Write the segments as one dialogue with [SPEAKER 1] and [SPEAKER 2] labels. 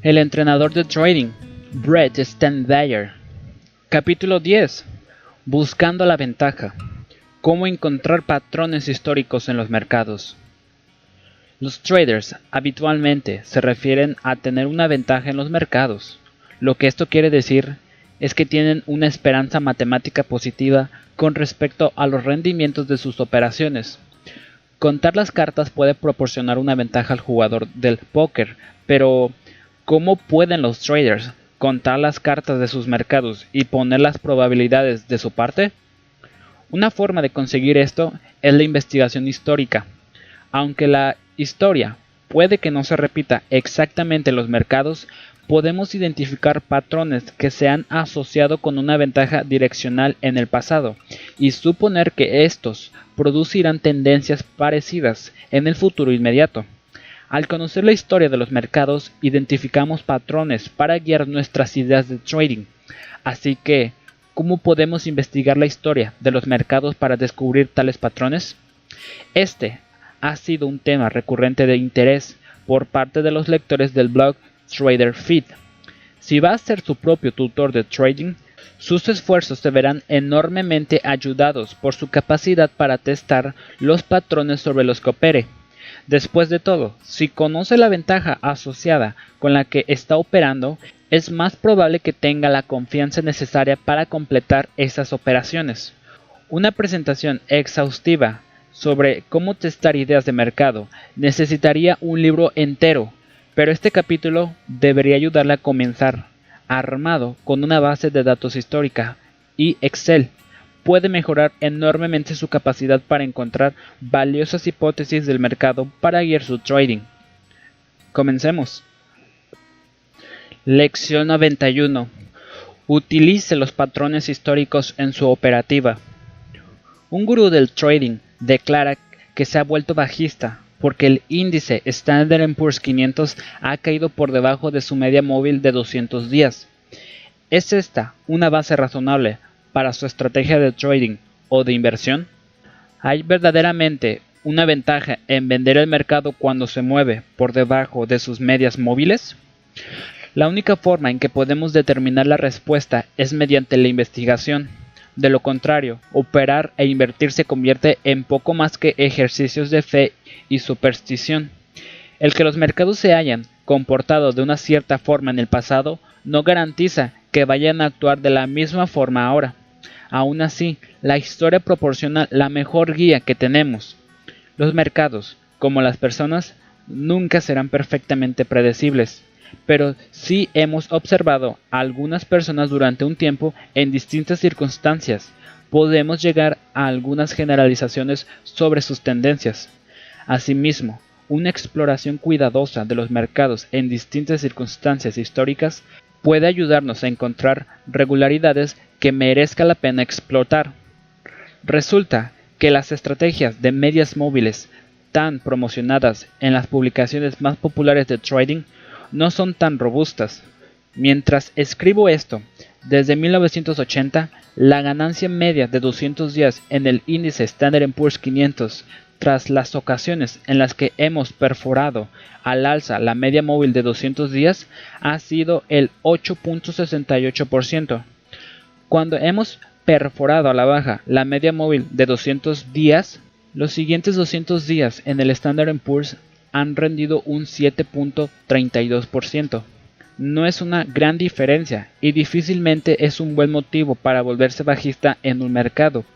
[SPEAKER 1] El entrenador de trading, Brett Standeyer. Capítulo 10. Buscando la ventaja. Cómo encontrar patrones históricos en los mercados. Los traders habitualmente se refieren a tener una ventaja en los mercados. Lo que esto quiere decir es que tienen una esperanza matemática positiva con respecto a los rendimientos de sus operaciones. Contar las cartas puede proporcionar una ventaja al jugador del póker, pero ¿cómo pueden los traders contar las cartas de sus mercados y poner las probabilidades de su parte? Una forma de conseguir esto es la investigación histórica. Aunque la historia puede que no se repita exactamente en los mercados, podemos identificar patrones que se han asociado con una ventaja direccional en el pasado y suponer que estos producirán tendencias parecidas en el futuro inmediato. Al conocer la historia de los mercados, identificamos patrones para guiar nuestras ideas de trading. Así que, ¿cómo podemos investigar la historia de los mercados para descubrir tales patrones? Este ha sido un tema recurrente de interés por parte de los lectores del blog Trader Feed. Si va a ser su propio tutor de trading, sus esfuerzos se verán enormemente ayudados por su capacidad para testar los patrones sobre los que opere. Después de todo, si conoce la ventaja asociada con la que está operando, es más probable que tenga la confianza necesaria para completar esas operaciones. Una presentación exhaustiva sobre cómo testar ideas de mercado necesitaría un libro entero, pero este capítulo debería ayudarle a comenzar armado con una base de datos histórica y Excel. Puede mejorar enormemente su capacidad para encontrar valiosas hipótesis del mercado para guiar su trading. Comencemos. Lección 91. Utilice los patrones históricos en su operativa. Un gurú del trading declara que se ha vuelto bajista porque el índice Standard Poor's 500 ha caído por debajo de su media móvil de 200 días. ¿Es esta una base razonable para su estrategia de trading o de inversión? ¿Hay verdaderamente una ventaja en vender el mercado cuando se mueve por debajo de sus medias móviles? La única forma en que podemos determinar la respuesta es mediante la investigación. De lo contrario, operar e invertir se convierte en poco más que ejercicios de fe y superstición. El que los mercados se hayan comportado de una cierta forma en el pasado no garantiza que vayan a actuar de la misma forma ahora. Aún así, la historia proporciona la mejor guía que tenemos. Los mercados, como las personas, nunca serán perfectamente predecibles pero sí hemos observado a algunas personas durante un tiempo en distintas circunstancias. Podemos llegar a algunas generalizaciones sobre sus tendencias. Asimismo, una exploración cuidadosa de los mercados en distintas circunstancias históricas puede ayudarnos a encontrar regularidades que merezca la pena explotar. Resulta que las estrategias de medias móviles tan promocionadas en las publicaciones más populares de trading no son tan robustas. Mientras escribo esto, desde 1980, la ganancia media de 200 días en el índice Standard Poor's 500 tras las ocasiones en las que hemos perforado al alza la media móvil de 200 días ha sido el 8.68%. Cuando hemos perforado a la baja la media móvil de 200 días, los siguientes 200 días en el Standard Poor's han rendido un 7.32%. No es una gran diferencia y difícilmente es un buen motivo para volverse bajista en un mercado.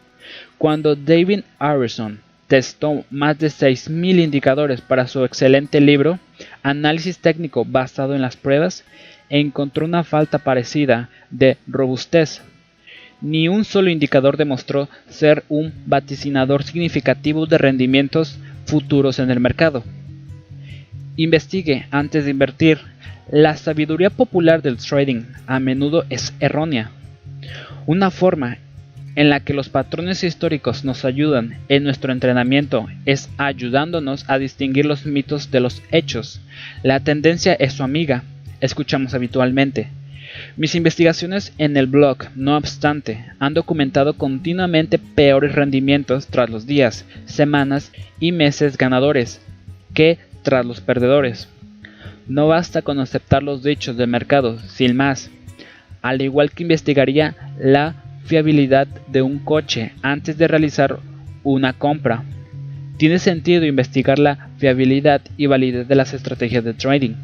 [SPEAKER 1] Cuando David Harrison testó más de 6.000 indicadores para su excelente libro, Análisis técnico basado en las pruebas, encontró una falta parecida de robustez. Ni un solo indicador demostró ser un vaticinador significativo de rendimientos futuros en el mercado. Investigue antes de invertir. La sabiduría popular del trading a menudo es errónea. Una forma en la que los patrones históricos nos ayudan en nuestro entrenamiento es ayudándonos a distinguir los mitos de los hechos. La tendencia es su amiga, escuchamos habitualmente. Mis investigaciones en el blog, no obstante, han documentado continuamente peores rendimientos tras los días, semanas y meses ganadores que tras los perdedores. No basta con aceptar los dichos del mercado, sin más. Al igual que investigaría la fiabilidad de un coche antes de realizar una compra. Tiene sentido investigar la fiabilidad y validez de las estrategias de trading.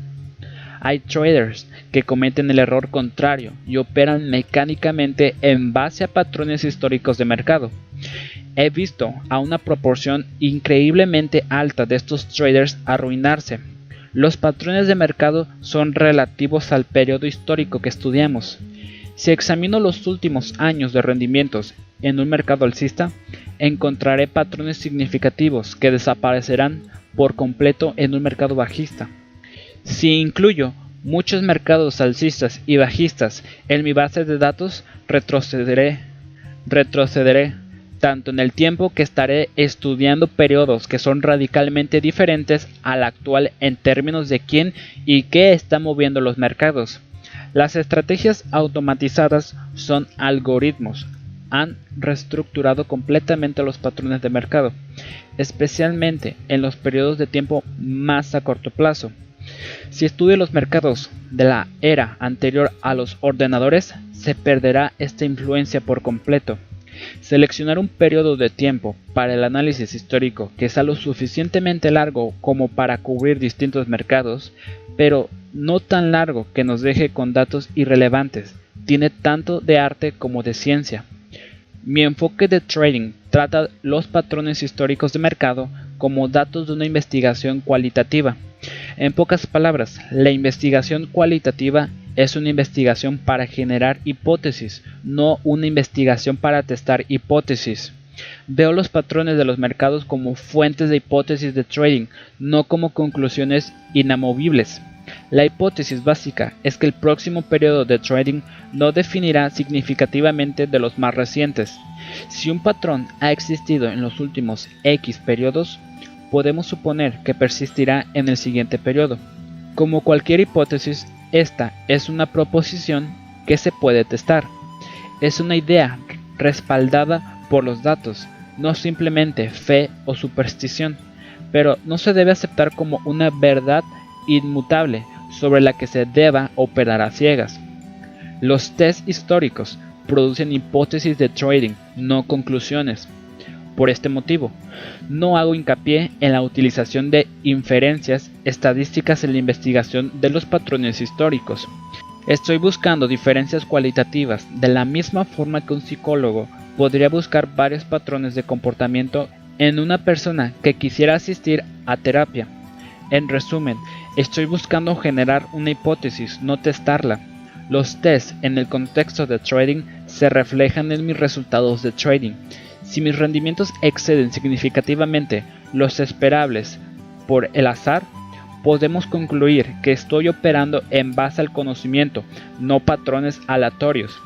[SPEAKER 1] Hay traders que cometen el error contrario y operan mecánicamente en base a patrones históricos de mercado. He visto a una proporción increíblemente alta de estos traders arruinarse. Los patrones de mercado son relativos al periodo histórico que estudiamos. Si examino los últimos años de rendimientos en un mercado alcista, encontraré patrones significativos que desaparecerán por completo en un mercado bajista. Si incluyo muchos mercados alcistas y bajistas en mi base de datos, retrocederé, retrocederé tanto en el tiempo que estaré estudiando periodos que son radicalmente diferentes al actual en términos de quién y qué está moviendo los mercados. Las estrategias automatizadas son algoritmos. Han reestructurado completamente los patrones de mercado, especialmente en los periodos de tiempo más a corto plazo. Si estudio los mercados de la era anterior a los ordenadores, se perderá esta influencia por completo. Seleccionar un periodo de tiempo para el análisis histórico que sea lo suficientemente largo como para cubrir distintos mercados, pero no tan largo que nos deje con datos irrelevantes, tiene tanto de arte como de ciencia. Mi enfoque de trading trata los patrones históricos de mercado como datos de una investigación cualitativa. En pocas palabras, la investigación cualitativa es una investigación para generar hipótesis, no una investigación para testar hipótesis. Veo los patrones de los mercados como fuentes de hipótesis de trading, no como conclusiones inamovibles. La hipótesis básica es que el próximo periodo de trading no definirá significativamente de los más recientes. Si un patrón ha existido en los últimos X periodos, podemos suponer que persistirá en el siguiente periodo. Como cualquier hipótesis, esta es una proposición que se puede testar. Es una idea respaldada por los datos, no simplemente fe o superstición, pero no se debe aceptar como una verdad inmutable sobre la que se deba operar a ciegas. Los test históricos producen hipótesis de trading, no conclusiones. Por este motivo, no hago hincapié en la utilización de inferencias estadísticas en la investigación de los patrones históricos. Estoy buscando diferencias cualitativas de la misma forma que un psicólogo podría buscar varios patrones de comportamiento en una persona que quisiera asistir a terapia. En resumen, estoy buscando generar una hipótesis, no testarla. Los tests en el contexto de trading se reflejan en mis resultados de trading si mis rendimientos exceden significativamente los esperables por el azar, podemos concluir que estoy operando en base al conocimiento, no patrones aleatorios.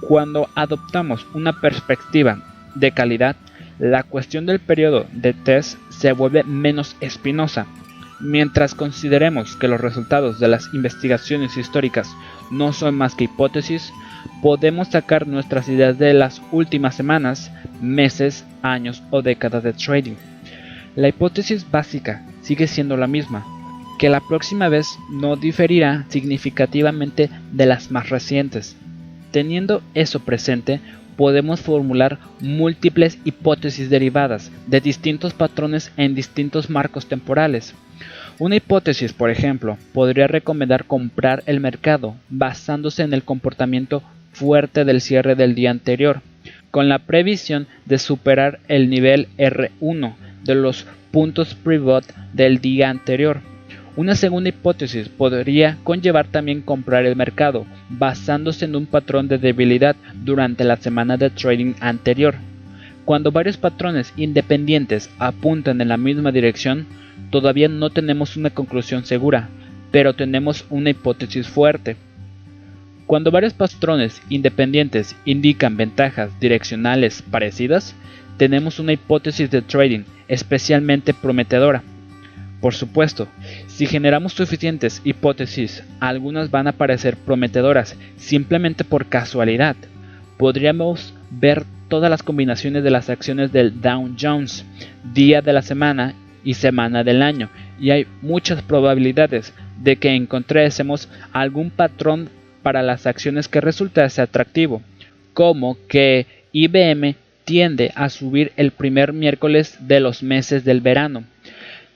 [SPEAKER 1] Cuando adoptamos una perspectiva de calidad, la cuestión del periodo de test se vuelve menos espinosa. Mientras consideremos que los resultados de las investigaciones históricas no son más que hipótesis, podemos sacar nuestras ideas de las últimas semanas, meses, años o décadas de trading. La hipótesis básica sigue siendo la misma, que la próxima vez no diferirá significativamente de las más recientes. Teniendo eso presente, podemos formular múltiples hipótesis derivadas de distintos patrones en distintos marcos temporales. Una hipótesis, por ejemplo, podría recomendar comprar el mercado basándose en el comportamiento fuerte del cierre del día anterior, con la previsión de superar el nivel R1 de los puntos pivot del día anterior. Una segunda hipótesis podría conllevar también comprar el mercado, basándose en un patrón de debilidad durante la semana de trading anterior. Cuando varios patrones independientes apuntan en la misma dirección, todavía no tenemos una conclusión segura, pero tenemos una hipótesis fuerte. Cuando varios patrones independientes indican ventajas direccionales parecidas, tenemos una hipótesis de trading especialmente prometedora. Por supuesto, si generamos suficientes hipótesis, algunas van a parecer prometedoras simplemente por casualidad. Podríamos ver todas las combinaciones de las acciones del Dow Jones, día de la semana y semana del año, y hay muchas probabilidades de que encontrésemos algún patrón para las acciones que resultase atractivo, como que IBM tiende a subir el primer miércoles de los meses del verano.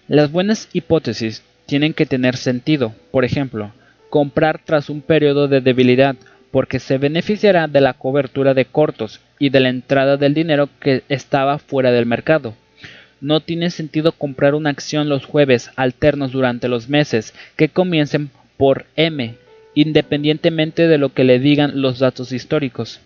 [SPEAKER 1] Las buenas hipótesis tienen que tener sentido, por ejemplo, comprar tras un periodo de debilidad porque se beneficiará de la cobertura de cortos y de la entrada del dinero que estaba fuera del mercado. No tiene sentido comprar una acción los jueves alternos durante los meses que comiencen por M, independientemente de lo que le digan los datos históricos.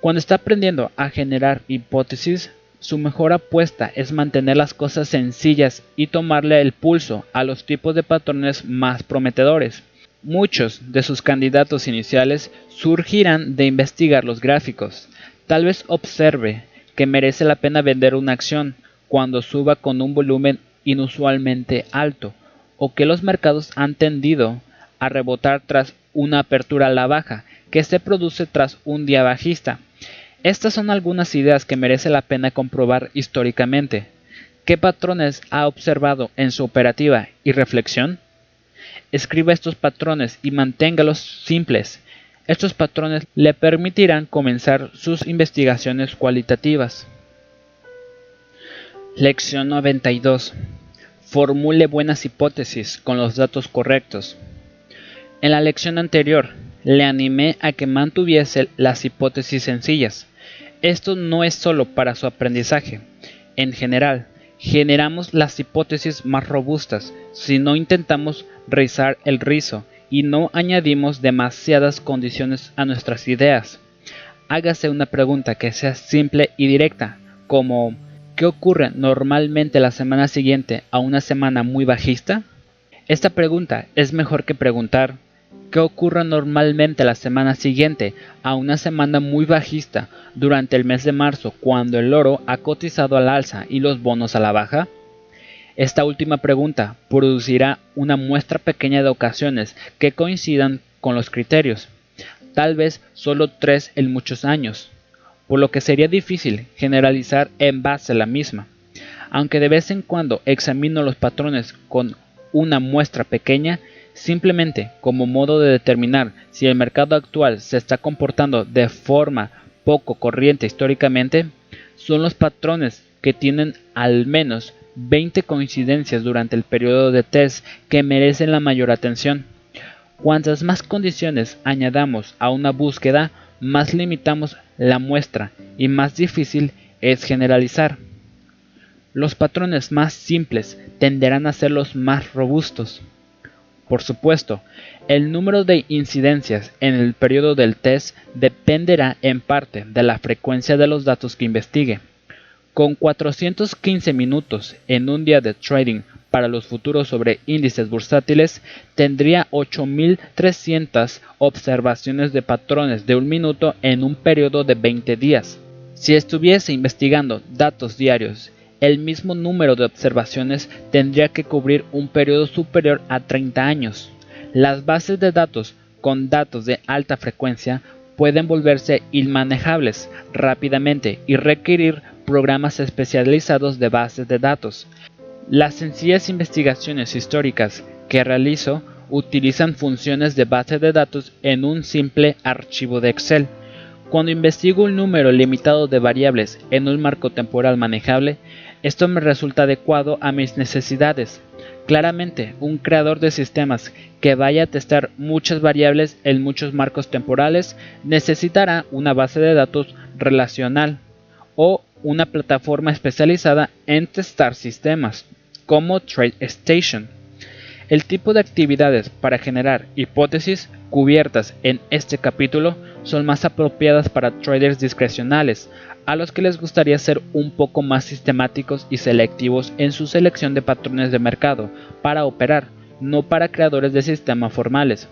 [SPEAKER 1] Cuando está aprendiendo a generar hipótesis, su mejor apuesta es mantener las cosas sencillas y tomarle el pulso a los tipos de patrones más prometedores. Muchos de sus candidatos iniciales surgirán de investigar los gráficos. Tal vez observe que merece la pena vender una acción cuando suba con un volumen inusualmente alto, o que los mercados han tendido a rebotar tras una apertura a la baja que se produce tras un día bajista. Estas son algunas ideas que merece la pena comprobar históricamente. ¿Qué patrones ha observado en su operativa y reflexión? Escriba estos patrones y manténgalos simples. Estos patrones le permitirán comenzar sus investigaciones cualitativas. Lección 92. Formule buenas hipótesis con los datos correctos. En la lección anterior, le animé a que mantuviese las hipótesis sencillas. Esto no es solo para su aprendizaje. En general, generamos las hipótesis más robustas si no intentamos rizar el rizo y no añadimos demasiadas condiciones a nuestras ideas. Hágase una pregunta que sea simple y directa, como ¿qué ocurre normalmente la semana siguiente a una semana muy bajista? Esta pregunta es mejor que preguntar ¿qué ocurre normalmente la semana siguiente a una semana muy bajista durante el mes de marzo cuando el oro ha cotizado al alza y los bonos a la baja? Esta última pregunta producirá una muestra pequeña de ocasiones que coincidan con los criterios, tal vez solo tres en muchos años, por lo que sería difícil generalizar en base a la misma. Aunque de vez en cuando examino los patrones con una muestra pequeña, simplemente como modo de determinar si el mercado actual se está comportando de forma poco corriente históricamente, son los patrones que tienen al menos 20 coincidencias durante el periodo de test que merecen la mayor atención. Cuantas más condiciones añadamos a una búsqueda, más limitamos la muestra y más difícil es generalizar. Los patrones más simples tenderán a ser los más robustos. Por supuesto, el número de incidencias en el periodo del test dependerá en parte de la frecuencia de los datos que investigue. Con 415 minutos en un día de trading para los futuros sobre índices bursátiles, tendría 8.300 observaciones de patrones de un minuto en un periodo de 20 días. Si estuviese investigando datos diarios, el mismo número de observaciones tendría que cubrir un periodo superior a 30 años. Las bases de datos con datos de alta frecuencia pueden volverse inmanejables rápidamente y requerir programas especializados de bases de datos. Las sencillas investigaciones históricas que realizo utilizan funciones de base de datos en un simple archivo de Excel. Cuando investigo un número limitado de variables en un marco temporal manejable, esto me resulta adecuado a mis necesidades. Claramente, un creador de sistemas que vaya a testar muchas variables en muchos marcos temporales necesitará una base de datos relacional o una plataforma especializada en testar sistemas, como TradeStation. El tipo de actividades para generar hipótesis cubiertas en este capítulo son más apropiadas para traders discrecionales, a los que les gustaría ser un poco más sistemáticos y selectivos en su selección de patrones de mercado para operar, no para creadores de sistemas formales.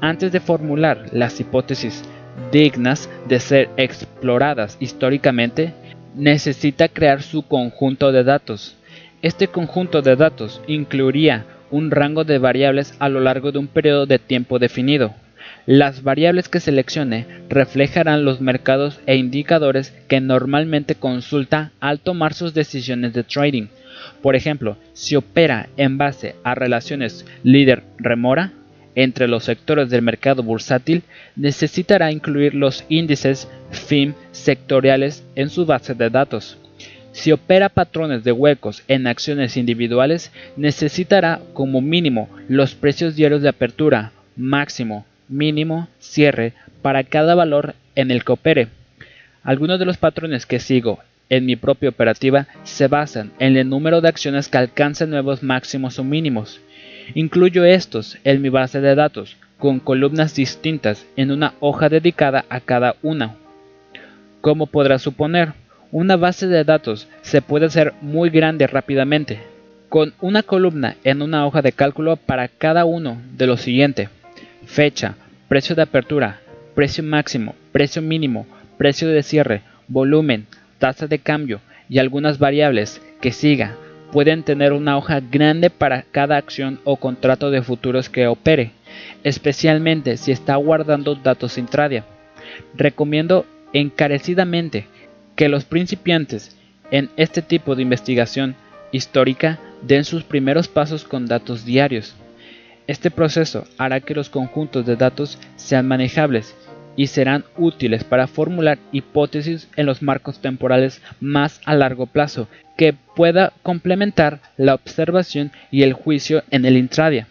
[SPEAKER 1] Antes de formular las hipótesis dignas de ser exploradas históricamente, necesita crear su conjunto de datos. Este conjunto de datos incluiría un rango de variables a lo largo de un periodo de tiempo definido. Las variables que seleccione reflejarán los mercados e indicadores que normalmente consulta al tomar sus decisiones de trading. Por ejemplo, si opera en base a relaciones líder-remora entre los sectores del mercado bursátil, necesitará incluir los índices FIM sectoriales en su base de datos. Si opera patrones de huecos en acciones individuales, necesitará como mínimo los precios diarios de apertura, máximo, mínimo, cierre para cada valor en el que opere. Algunos de los patrones que sigo en mi propia operativa se basan en el número de acciones que alcanzan nuevos máximos o mínimos. Incluyo estos en mi base de datos, con columnas distintas en una hoja dedicada a cada una. Como podrás suponer, una base de datos se puede hacer muy grande rápidamente, con una columna en una hoja de cálculo para cada uno de lo siguiente. Fecha, precio de apertura, precio máximo, precio mínimo, precio de cierre, volumen, tasa de cambio y algunas variables que siga pueden tener una hoja grande para cada acción o contrato de futuros que opere, especialmente si está guardando datos intradia. Recomiendo encarecidamente que los principiantes en este tipo de investigación histórica den sus primeros pasos con datos diarios. Este proceso hará que los conjuntos de datos sean manejables y serán útiles para formular hipótesis en los marcos temporales más a largo plazo que pueda complementar la observación y el juicio en el intradia.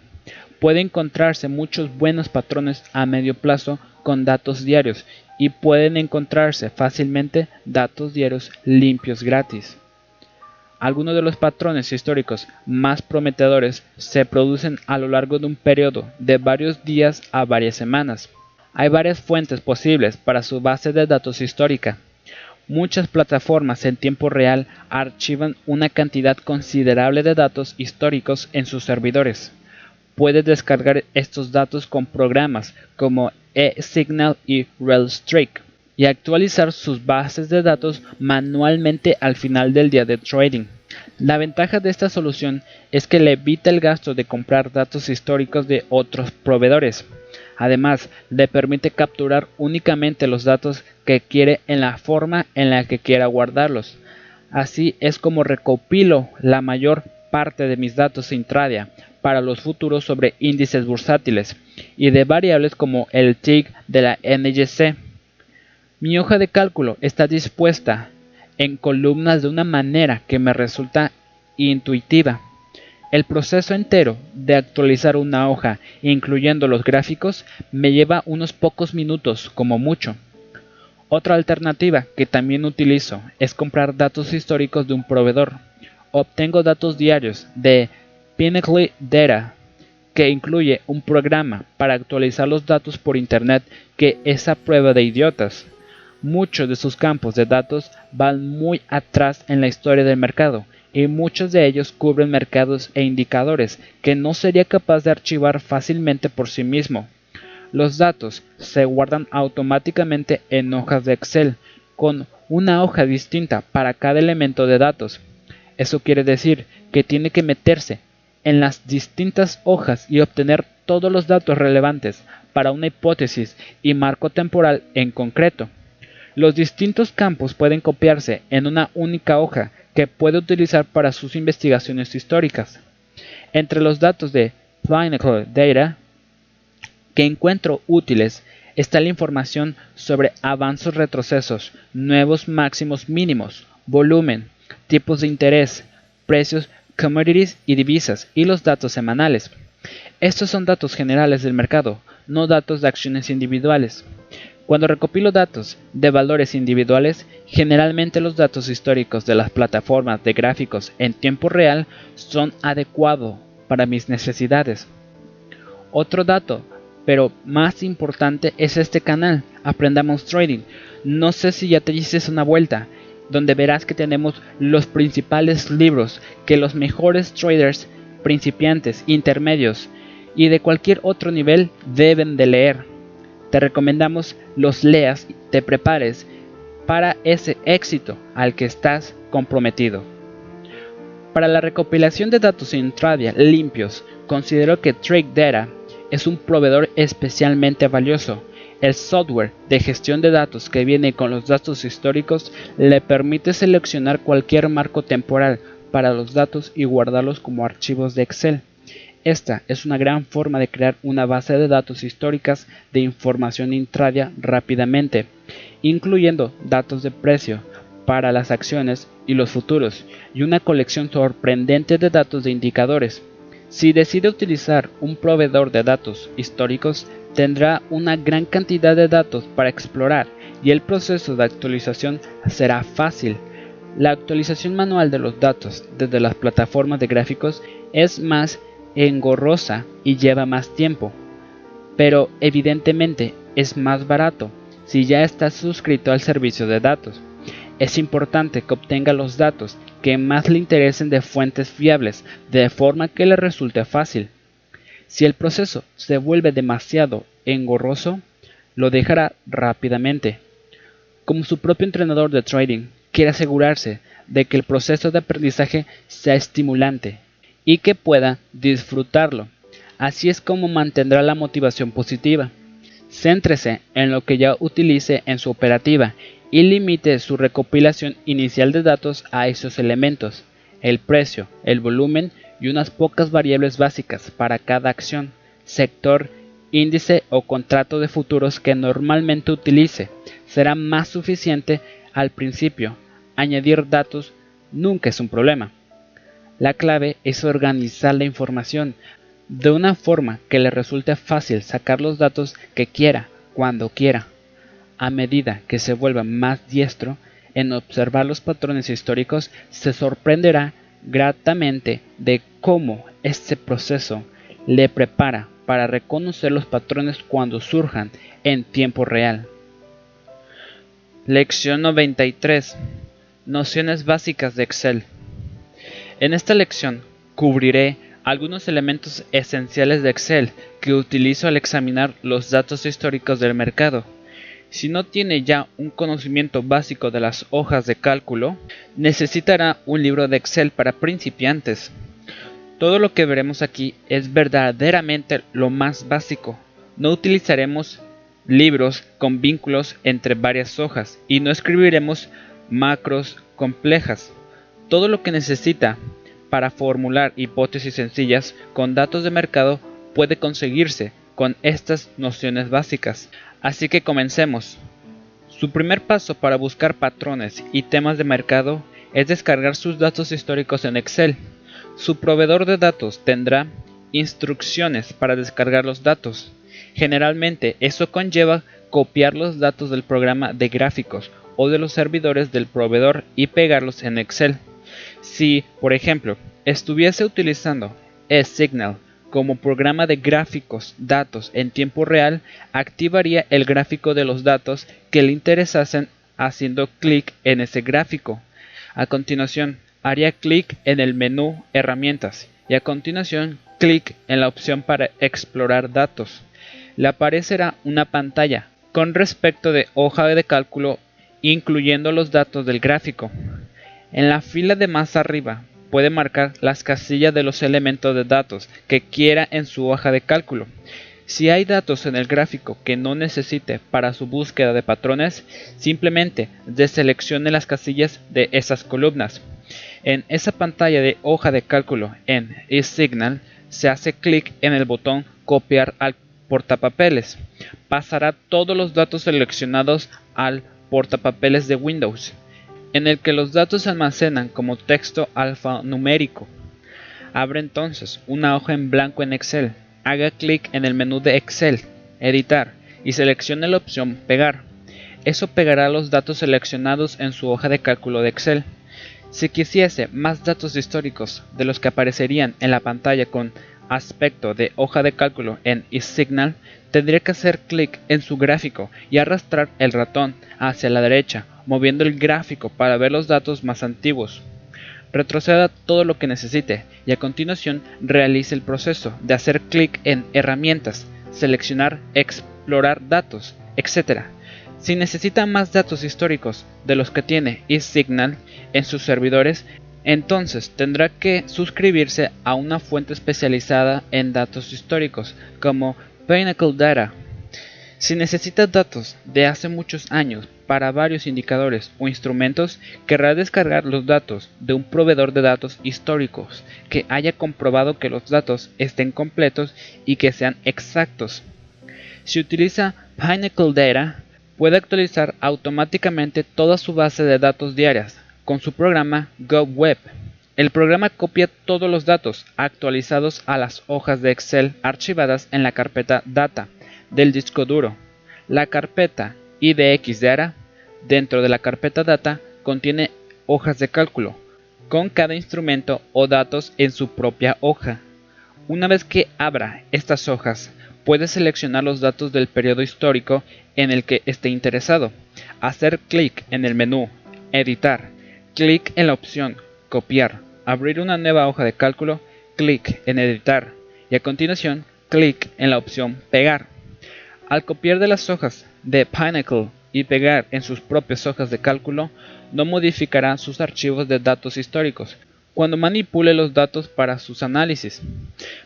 [SPEAKER 1] Puede encontrarse muchos buenos patrones a medio plazo con datos diarios y pueden encontrarse fácilmente datos diarios limpios gratis. Algunos de los patrones históricos más prometedores se producen a lo largo de un periodo de varios días a varias semanas. Hay varias fuentes posibles para su base de datos histórica. Muchas plataformas en tiempo real archivan una cantidad considerable de datos históricos en sus servidores. Puedes descargar estos datos con programas como eSignal y RailStreak y actualizar sus bases de datos manualmente al final del día de trading. La ventaja de esta solución es que le evita el gasto de comprar datos históricos de otros proveedores. Además, le permite capturar únicamente los datos que quiere en la forma en la que quiera guardarlos. Así es como recopilo la mayor parte de mis datos intradia para los futuros sobre índices bursátiles y de variables como el TIG de la NGC. Mi hoja de cálculo está dispuesta en columnas de una manera que me resulta intuitiva. El proceso entero de actualizar una hoja, incluyendo los gráficos, me lleva unos pocos minutos como mucho. Otra alternativa que también utilizo es comprar datos históricos de un proveedor. Obtengo datos diarios de Pinnacle Data, que incluye un programa para actualizar los datos por Internet que es a prueba de idiotas. Muchos de sus campos de datos van muy atrás en la historia del mercado y muchos de ellos cubren mercados e indicadores que no sería capaz de archivar fácilmente por sí mismo. Los datos se guardan automáticamente en hojas de Excel con una hoja distinta para cada elemento de datos. Eso quiere decir que tiene que meterse en las distintas hojas y obtener todos los datos relevantes para una hipótesis y marco temporal en concreto. Los distintos campos pueden copiarse en una única hoja que puede utilizar para sus investigaciones históricas. Entre los datos de Pinnacle Data que encuentro útiles está la información sobre avances retrocesos, nuevos máximos mínimos, volumen, tipos de interés, precios, commodities y divisas y los datos semanales. Estos son datos generales del mercado, no datos de acciones individuales. Cuando recopilo datos de valores individuales, generalmente los datos históricos de las plataformas de gráficos en tiempo real son adecuados para mis necesidades. Otro dato, pero más importante, es este canal, Aprendamos Trading. No sé si ya te dices una vuelta, donde verás que tenemos los principales libros que los mejores traders, principiantes, intermedios y de cualquier otro nivel deben de leer te recomendamos los leas y te prepares para ese éxito al que estás comprometido. Para la recopilación de datos intradia limpios, considero que Trade Data es un proveedor especialmente valioso. El software de gestión de datos que viene con los datos históricos le permite seleccionar cualquier marco temporal para los datos y guardarlos como archivos de Excel. Esta es una gran forma de crear una base de datos históricas de información intradia rápidamente, incluyendo datos de precio para las acciones y los futuros, y una colección sorprendente de datos de indicadores. Si decide utilizar un proveedor de datos históricos, tendrá una gran cantidad de datos para explorar y el proceso de actualización será fácil. La actualización manual de los datos desde las plataformas de gráficos es más engorrosa y lleva más tiempo, pero evidentemente es más barato si ya estás suscrito al servicio de datos. Es importante que obtenga los datos que más le interesen de fuentes fiables, de forma que le resulte fácil. Si el proceso se vuelve demasiado engorroso, lo dejará rápidamente. Como su propio entrenador de trading, quiere asegurarse de que el proceso de aprendizaje sea estimulante y que pueda disfrutarlo. Así es como mantendrá la motivación positiva. Céntrese en lo que ya utilice en su operativa y limite su recopilación inicial de datos a esos elementos, el precio, el volumen y unas pocas variables básicas para cada acción, sector, índice o contrato de futuros que normalmente utilice. Será más suficiente al principio. Añadir datos nunca es un problema. La clave es organizar la información de una forma que le resulte fácil sacar los datos que quiera, cuando quiera. A medida que se vuelva más diestro en observar los patrones históricos, se sorprenderá gratamente de cómo este proceso le prepara para reconocer los patrones cuando surjan en tiempo real. Lección 93. Nociones básicas de Excel. En esta lección cubriré algunos elementos esenciales de Excel que utilizo al examinar los datos históricos del mercado. Si no tiene ya un conocimiento básico de las hojas de cálculo, necesitará un libro de Excel para principiantes. Todo lo que veremos aquí es verdaderamente lo más básico. No utilizaremos libros con vínculos entre varias hojas y no escribiremos macros complejas. Todo lo que necesita para formular hipótesis sencillas con datos de mercado puede conseguirse con estas nociones básicas. Así que comencemos. Su primer paso para buscar patrones y temas de mercado es descargar sus datos históricos en Excel. Su proveedor de datos tendrá instrucciones para descargar los datos. Generalmente eso conlleva copiar los datos del programa de gráficos o de los servidores del proveedor y pegarlos en Excel. Si, por ejemplo, estuviese utilizando eSignal como programa de gráficos datos en tiempo real, activaría el gráfico de los datos que le interesasen haciendo clic en ese gráfico. A continuación, haría clic en el menú Herramientas y a continuación clic en la opción para explorar datos. Le aparecerá una pantalla con respecto de hoja de cálculo incluyendo los datos del gráfico. En la fila de más arriba puede marcar las casillas de los elementos de datos que quiera en su hoja de cálculo. Si hay datos en el gráfico que no necesite para su búsqueda de patrones, simplemente deseleccione las casillas de esas columnas. En esa pantalla de hoja de cálculo en eSignal se hace clic en el botón copiar al portapapeles. Pasará todos los datos seleccionados al portapapeles de Windows, en el que los datos se almacenan como texto alfanumérico. Abre entonces una hoja en blanco en Excel. Haga clic en el menú de Excel, Editar, y seleccione la opción Pegar. Eso pegará los datos seleccionados en su hoja de cálculo de Excel. Si quisiese más datos históricos de los que aparecerían en la pantalla con aspecto de hoja de cálculo en eSignal, tendría que hacer clic en su gráfico y arrastrar el ratón hacia la derecha, moviendo el gráfico para ver los datos más antiguos. Retroceda todo lo que necesite y a continuación realice el proceso de hacer clic en Herramientas, seleccionar Explorar datos, etc. Si necesita más datos históricos de los que tiene eSignal en sus servidores, entonces tendrá que suscribirse a una fuente especializada en datos históricos como Pinnacle Data. Si necesita datos de hace muchos años para varios indicadores o instrumentos, querrá descargar los datos de un proveedor de datos históricos que haya comprobado que los datos estén completos y que sean exactos. Si utiliza Pinnacle Data, puede actualizar automáticamente toda su base de datos diarias con su programa GovWeb. El programa copia todos los datos actualizados a las hojas de Excel archivadas en la carpeta Data del disco duro. La carpeta IDX Data dentro de la carpeta Data contiene hojas de cálculo con cada instrumento o datos en su propia hoja. Una vez que abra estas hojas, puede seleccionar los datos del periodo histórico en el que esté interesado, hacer clic en el menú Editar, clic en la opción Copiar, abrir una nueva hoja de cálculo, clic en Editar y a continuación clic en la opción Pegar. Al copiar de las hojas de Pinnacle y pegar en sus propias hojas de cálculo, no modificará sus archivos de datos históricos cuando manipule los datos para sus análisis.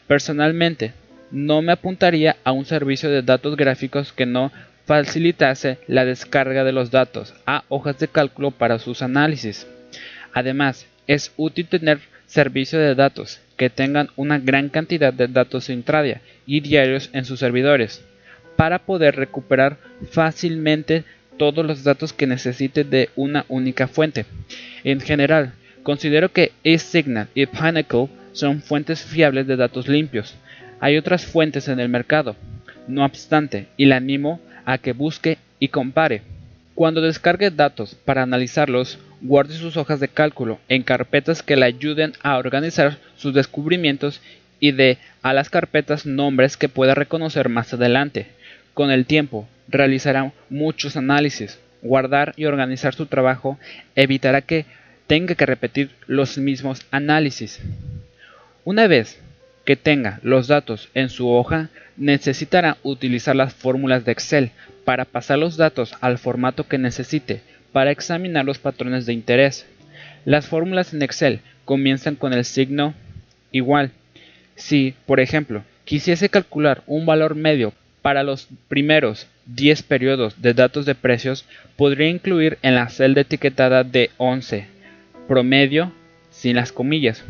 [SPEAKER 1] Personalmente, no me apuntaría a un servicio de datos gráficos que no facilitase la descarga de los datos a hojas de cálculo para sus análisis. Además, es útil tener servicios de datos que tengan una gran cantidad de datos intradia y diarios en sus servidores para poder recuperar fácilmente todos los datos que necesite de una única fuente. En general, considero que eSignal y Pinnacle son fuentes fiables de datos limpios. Hay otras fuentes en el mercado, no obstante, y le animo a que busque y compare. Cuando descargue datos para analizarlos, guarde sus hojas de cálculo en carpetas que le ayuden a organizar sus descubrimientos y dé a las carpetas nombres que pueda reconocer más adelante. Con el tiempo, realizará muchos análisis. Guardar y organizar su trabajo evitará que tenga que repetir los mismos análisis. Una vez que tenga los datos en su hoja, necesitará utilizar las fórmulas de Excel para pasar los datos al formato que necesite para examinar los patrones de interés. Las fórmulas en Excel comienzan con el signo igual. Si, por ejemplo, quisiese calcular un valor medio para los primeros 10 periodos de datos de precios, podría incluir en la celda etiquetada de 11 promedio sin las comillas.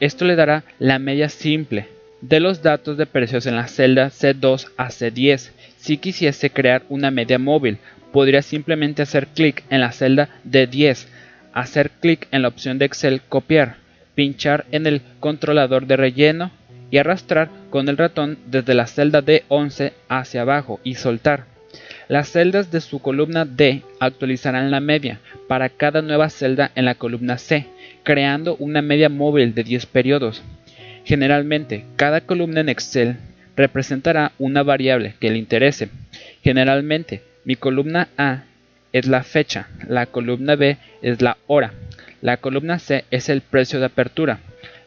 [SPEAKER 1] Esto le dará la media simple de los datos de precios en la celda C2 a C10. Si quisiese crear una media móvil, podría simplemente hacer clic en la celda D10, hacer clic en la opción de Excel copiar, pinchar en el controlador de relleno y arrastrar con el ratón desde la celda D11 hacia abajo y soltar. Las celdas de su columna D actualizarán la media para cada nueva celda en la columna C, creando una media móvil de 10 periodos. Generalmente, cada columna en Excel representará una variable que le interese. Generalmente, mi columna A es la fecha, la columna B es la hora, la columna C es el precio de apertura,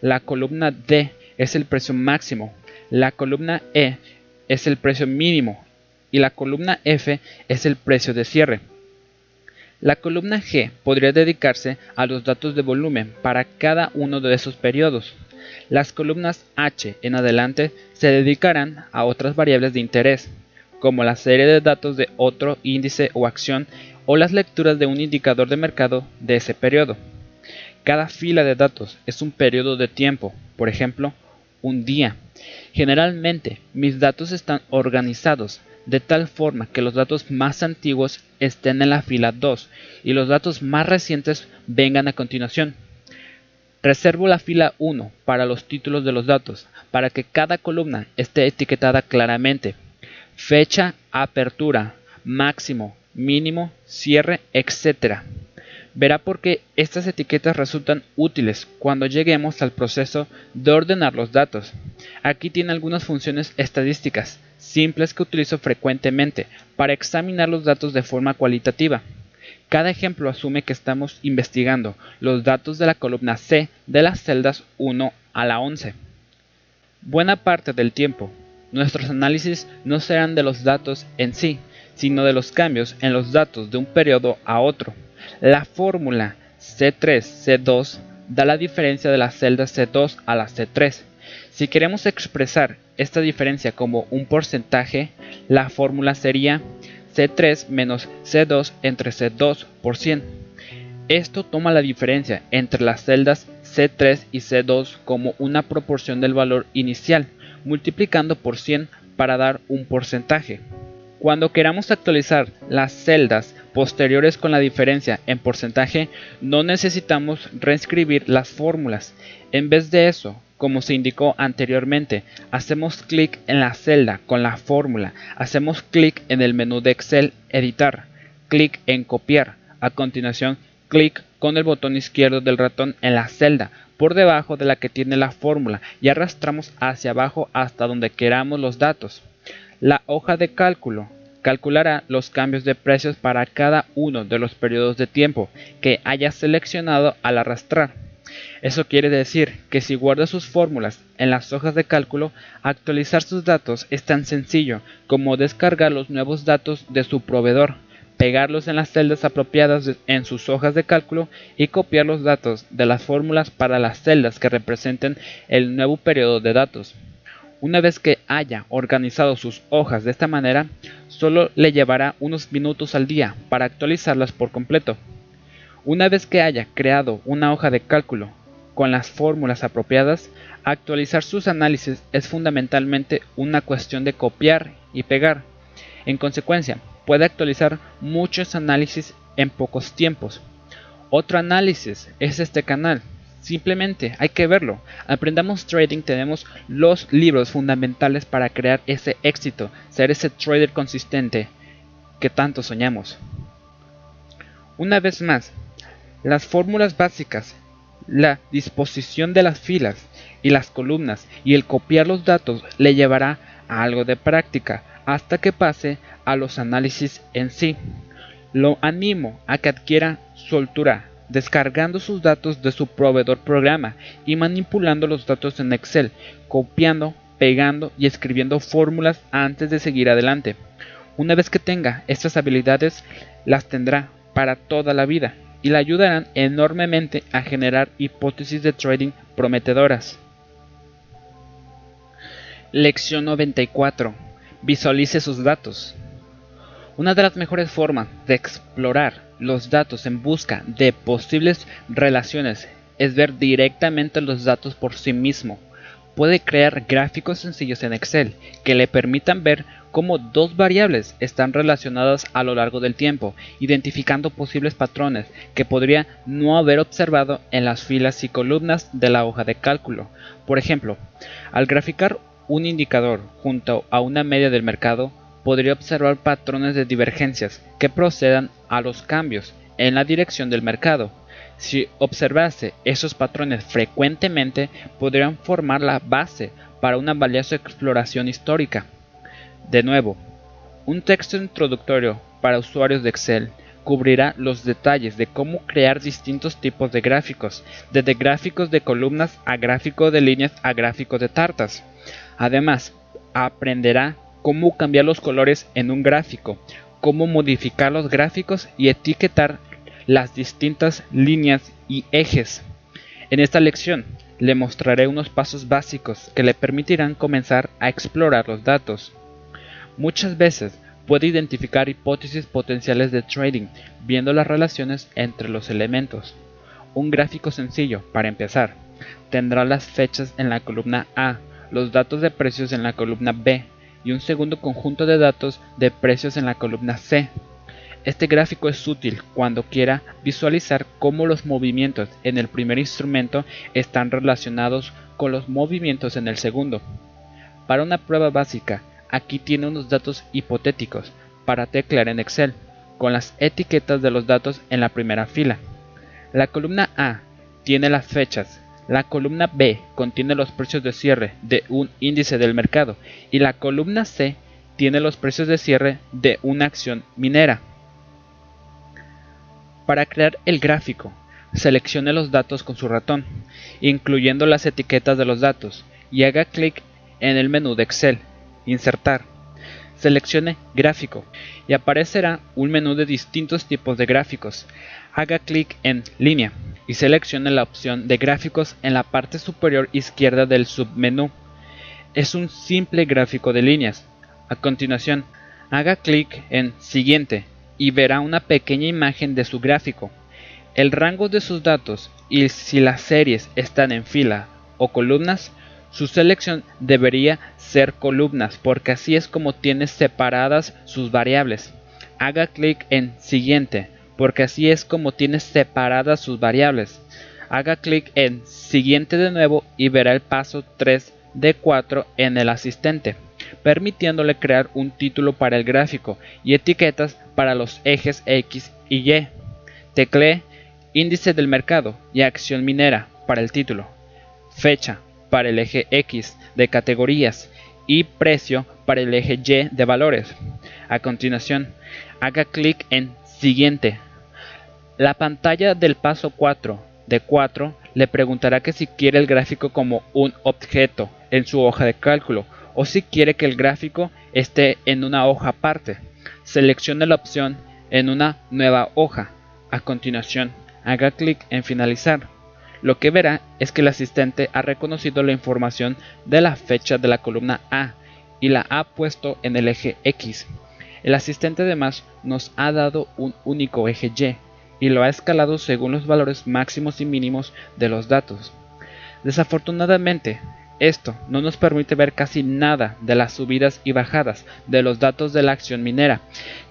[SPEAKER 1] la columna D es el precio máximo, la columna E es el precio mínimo y la columna F es el precio de cierre. La columna G podría dedicarse a los datos de volumen para cada uno de esos periodos. Las columnas H en adelante se dedicarán a otras variables de interés, como la serie de datos de otro índice o acción o las lecturas de un indicador de mercado de ese periodo. Cada fila de datos es un periodo de tiempo, por ejemplo, un día. Generalmente, mis datos están organizados de tal forma que los datos más antiguos estén en la fila 2 y los datos más recientes vengan a continuación. Reservo la fila 1 para los títulos de los datos, para que cada columna esté etiquetada claramente. Fecha, apertura, máximo, mínimo, cierre, etc verá por qué estas etiquetas resultan útiles cuando lleguemos al proceso de ordenar los datos. Aquí tiene algunas funciones estadísticas simples que utilizo frecuentemente para examinar los datos de forma cualitativa. Cada ejemplo asume que estamos investigando los datos de la columna C de las celdas 1 a la 11. Buena parte del tiempo, nuestros análisis no serán de los datos en sí, sino de los cambios en los datos de un periodo a otro. La fórmula C3-C2 da la diferencia de la celda C2 a la C3. Si queremos expresar esta diferencia como un porcentaje, la fórmula sería C3 menos C2 entre C2 por 100. Esto toma la diferencia entre las celdas C3 y C2 como una proporción del valor inicial, multiplicando por 100 para dar un porcentaje. Cuando queramos actualizar las celdas posteriores con la diferencia en porcentaje, no necesitamos reescribir las fórmulas. En vez de eso, como se indicó anteriormente, hacemos clic en la celda con la fórmula, hacemos clic en el menú de Excel Editar, clic en Copiar, a continuación clic con el botón izquierdo del ratón en la celda por debajo de la que tiene la fórmula y arrastramos hacia abajo hasta donde queramos los datos. La hoja de cálculo calculará los cambios de precios para cada uno de los periodos de tiempo que haya seleccionado al arrastrar. Eso quiere decir que si guarda sus fórmulas en las hojas de cálculo, actualizar sus datos es tan sencillo como descargar los nuevos datos de su proveedor, pegarlos en las celdas apropiadas en sus hojas de cálculo y copiar los datos de las fórmulas para las celdas que representen el nuevo periodo de datos. Una vez que haya organizado sus hojas de esta manera, solo le llevará unos minutos al día para actualizarlas por completo. Una vez que haya creado una hoja de cálculo con las fórmulas apropiadas, actualizar sus análisis es fundamentalmente una cuestión de copiar y pegar. En consecuencia, puede actualizar muchos análisis en pocos tiempos. Otro análisis es este canal, Simplemente hay que verlo. Aprendamos trading, tenemos los libros fundamentales para crear ese éxito, ser ese trader consistente que tanto soñamos. Una vez más, las fórmulas básicas, la disposición de las filas y las columnas y el copiar los datos le llevará a algo de práctica hasta que pase a los análisis en sí. Lo animo a que adquiera soltura descargando sus datos de su proveedor programa y manipulando los datos en Excel, copiando, pegando y escribiendo fórmulas antes de seguir adelante. Una vez que tenga estas habilidades, las tendrá para toda la vida y le ayudarán enormemente a generar hipótesis de trading prometedoras. Lección 94. Visualice sus datos. Una de las mejores formas de explorar los datos en busca de posibles relaciones es ver directamente los datos por sí mismo. Puede crear gráficos sencillos en Excel que le permitan ver cómo dos variables están relacionadas a lo largo del tiempo, identificando posibles patrones que podría no haber observado en las filas y columnas de la hoja de cálculo. Por ejemplo, al graficar un indicador junto a una media del mercado, podría observar patrones de divergencias que procedan a los cambios en la dirección del mercado. Si observase esos patrones frecuentemente, podrían formar la base para una valiosa exploración histórica. De nuevo, un texto introductorio para usuarios de Excel cubrirá los detalles de cómo crear distintos tipos de gráficos, desde gráficos de columnas a gráficos de líneas a gráficos de tartas. Además, aprenderá cómo cambiar los colores en un gráfico, cómo modificar los gráficos y etiquetar las distintas líneas y ejes. En esta lección le mostraré unos pasos básicos que le permitirán comenzar a explorar los datos. Muchas veces puede identificar hipótesis potenciales de trading viendo las relaciones entre los elementos. Un gráfico sencillo, para empezar, tendrá las fechas en la columna A, los datos de precios en la columna B, y un segundo conjunto de datos de precios en la columna C. Este gráfico es útil cuando quiera visualizar cómo los movimientos en el primer instrumento están relacionados con los movimientos en el segundo. Para una prueba básica, aquí tiene unos datos hipotéticos para teclear en Excel, con las etiquetas de los datos en la primera fila. La columna A tiene las fechas la columna B contiene los precios de cierre de un índice del mercado y la columna C tiene los precios de cierre de una acción minera. Para crear el gráfico, seleccione los datos con su ratón, incluyendo las etiquetas de los datos, y haga clic en el menú de Excel, Insertar. Seleccione Gráfico y aparecerá un menú de distintos tipos de gráficos. Haga clic en Línea y seleccione la opción de gráficos en la parte superior izquierda del submenú. Es un simple gráfico de líneas. A continuación, Haga clic en Siguiente y verá una pequeña imagen de su gráfico. El rango de sus datos y si las series están en fila o columnas, su selección debería ser columnas porque así es como tiene separadas sus variables. Haga clic en Siguiente porque así es como tiene separadas sus variables. Haga clic en Siguiente de nuevo y verá el paso 3 de 4 en el asistente, permitiéndole crear un título para el gráfico y etiquetas para los ejes X y Y. Teclee Índice del mercado y acción minera para el título. Fecha para el eje X de categorías y precio para el eje Y de valores. A continuación, haga clic en Siguiente. La pantalla del paso 4 de 4 le preguntará que si quiere el gráfico como un objeto en su hoja de cálculo o si quiere que el gráfico esté en una hoja aparte. Seleccione la opción en una nueva hoja. A continuación, haga clic en finalizar. Lo que verá es que el asistente ha reconocido la información de la fecha de la columna A y la ha puesto en el eje X. El asistente además nos ha dado un único eje Y y lo ha escalado según los valores máximos y mínimos de los datos. Desafortunadamente, esto no nos permite ver casi nada de las subidas y bajadas de los datos de la acción minera,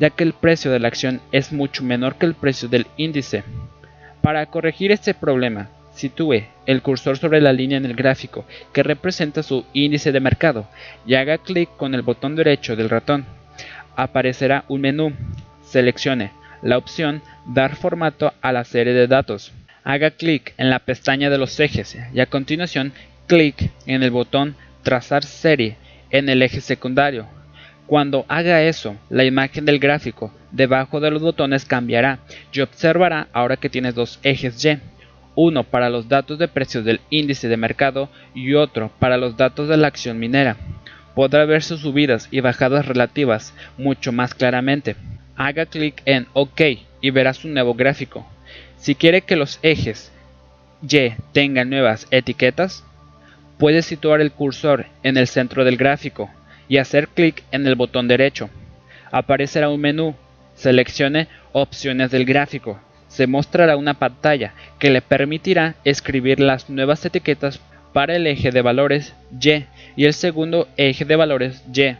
[SPEAKER 1] ya que el precio de la acción es mucho menor que el precio del índice. Para corregir este problema, sitúe el cursor sobre la línea en el gráfico que representa su índice de mercado y haga clic con el botón derecho del ratón. Aparecerá un menú. Seleccione la opción Dar formato a la serie de datos. Haga clic en la pestaña de los ejes y a continuación clic en el botón Trazar serie en el eje secundario. Cuando haga eso, la imagen del gráfico debajo de los botones cambiará y observará ahora que tienes dos ejes Y, uno para los datos de precios del índice de mercado y otro para los datos de la acción minera. Podrá ver sus subidas y bajadas relativas mucho más claramente haga clic en OK y verá su nuevo gráfico. Si quiere que los ejes Y tengan nuevas etiquetas, puede situar el cursor en el centro del gráfico y hacer clic en el botón derecho. Aparecerá un menú. Seleccione Opciones del gráfico. Se mostrará una pantalla que le permitirá escribir las nuevas etiquetas para el eje de valores Y y el segundo eje de valores Y.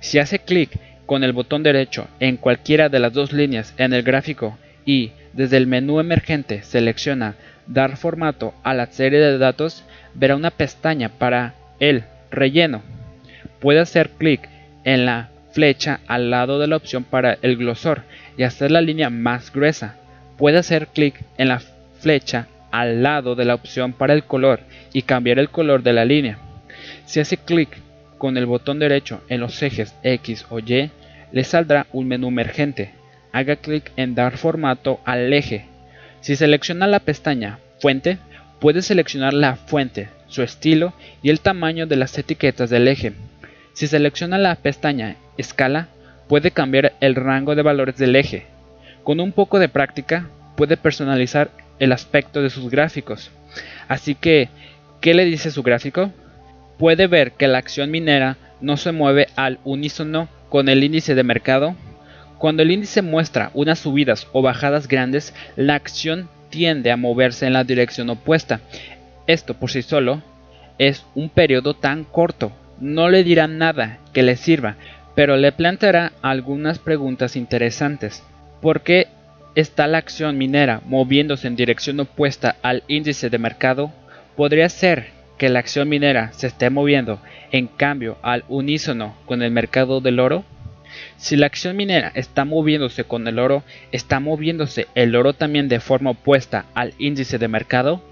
[SPEAKER 1] Si hace clic con el botón derecho en cualquiera de las dos líneas en el gráfico y desde el menú emergente selecciona Dar formato a la serie de datos, verá una pestaña para el relleno. Puede hacer clic en la flecha al lado de la opción para el glosor y hacer la línea más gruesa. Puede hacer clic en la flecha al lado de la opción para el color y cambiar el color de la línea. Si hace clic con el botón derecho en los ejes X o Y, le saldrá un menú emergente. Haga clic en Dar formato al eje. Si selecciona la pestaña Fuente, puede seleccionar la fuente, su estilo y el tamaño de las etiquetas del eje. Si selecciona la pestaña Escala, puede cambiar el rango de valores del eje. Con un poco de práctica, puede personalizar el aspecto de sus gráficos. Así que, ¿qué le dice su gráfico? puede ver que la acción minera no se mueve al unísono con el índice de mercado. Cuando el índice muestra unas subidas o bajadas grandes, la acción tiende a moverse en la dirección opuesta. Esto por sí solo es un periodo tan corto, no le dirá nada que le sirva, pero le planteará algunas preguntas interesantes. ¿Por qué está la acción minera moviéndose en dirección opuesta al índice de mercado? Podría ser que la acción minera se esté moviendo en cambio al unísono con el mercado del oro? Si la acción minera está moviéndose con el oro, ¿está moviéndose el oro también de forma opuesta al índice de mercado?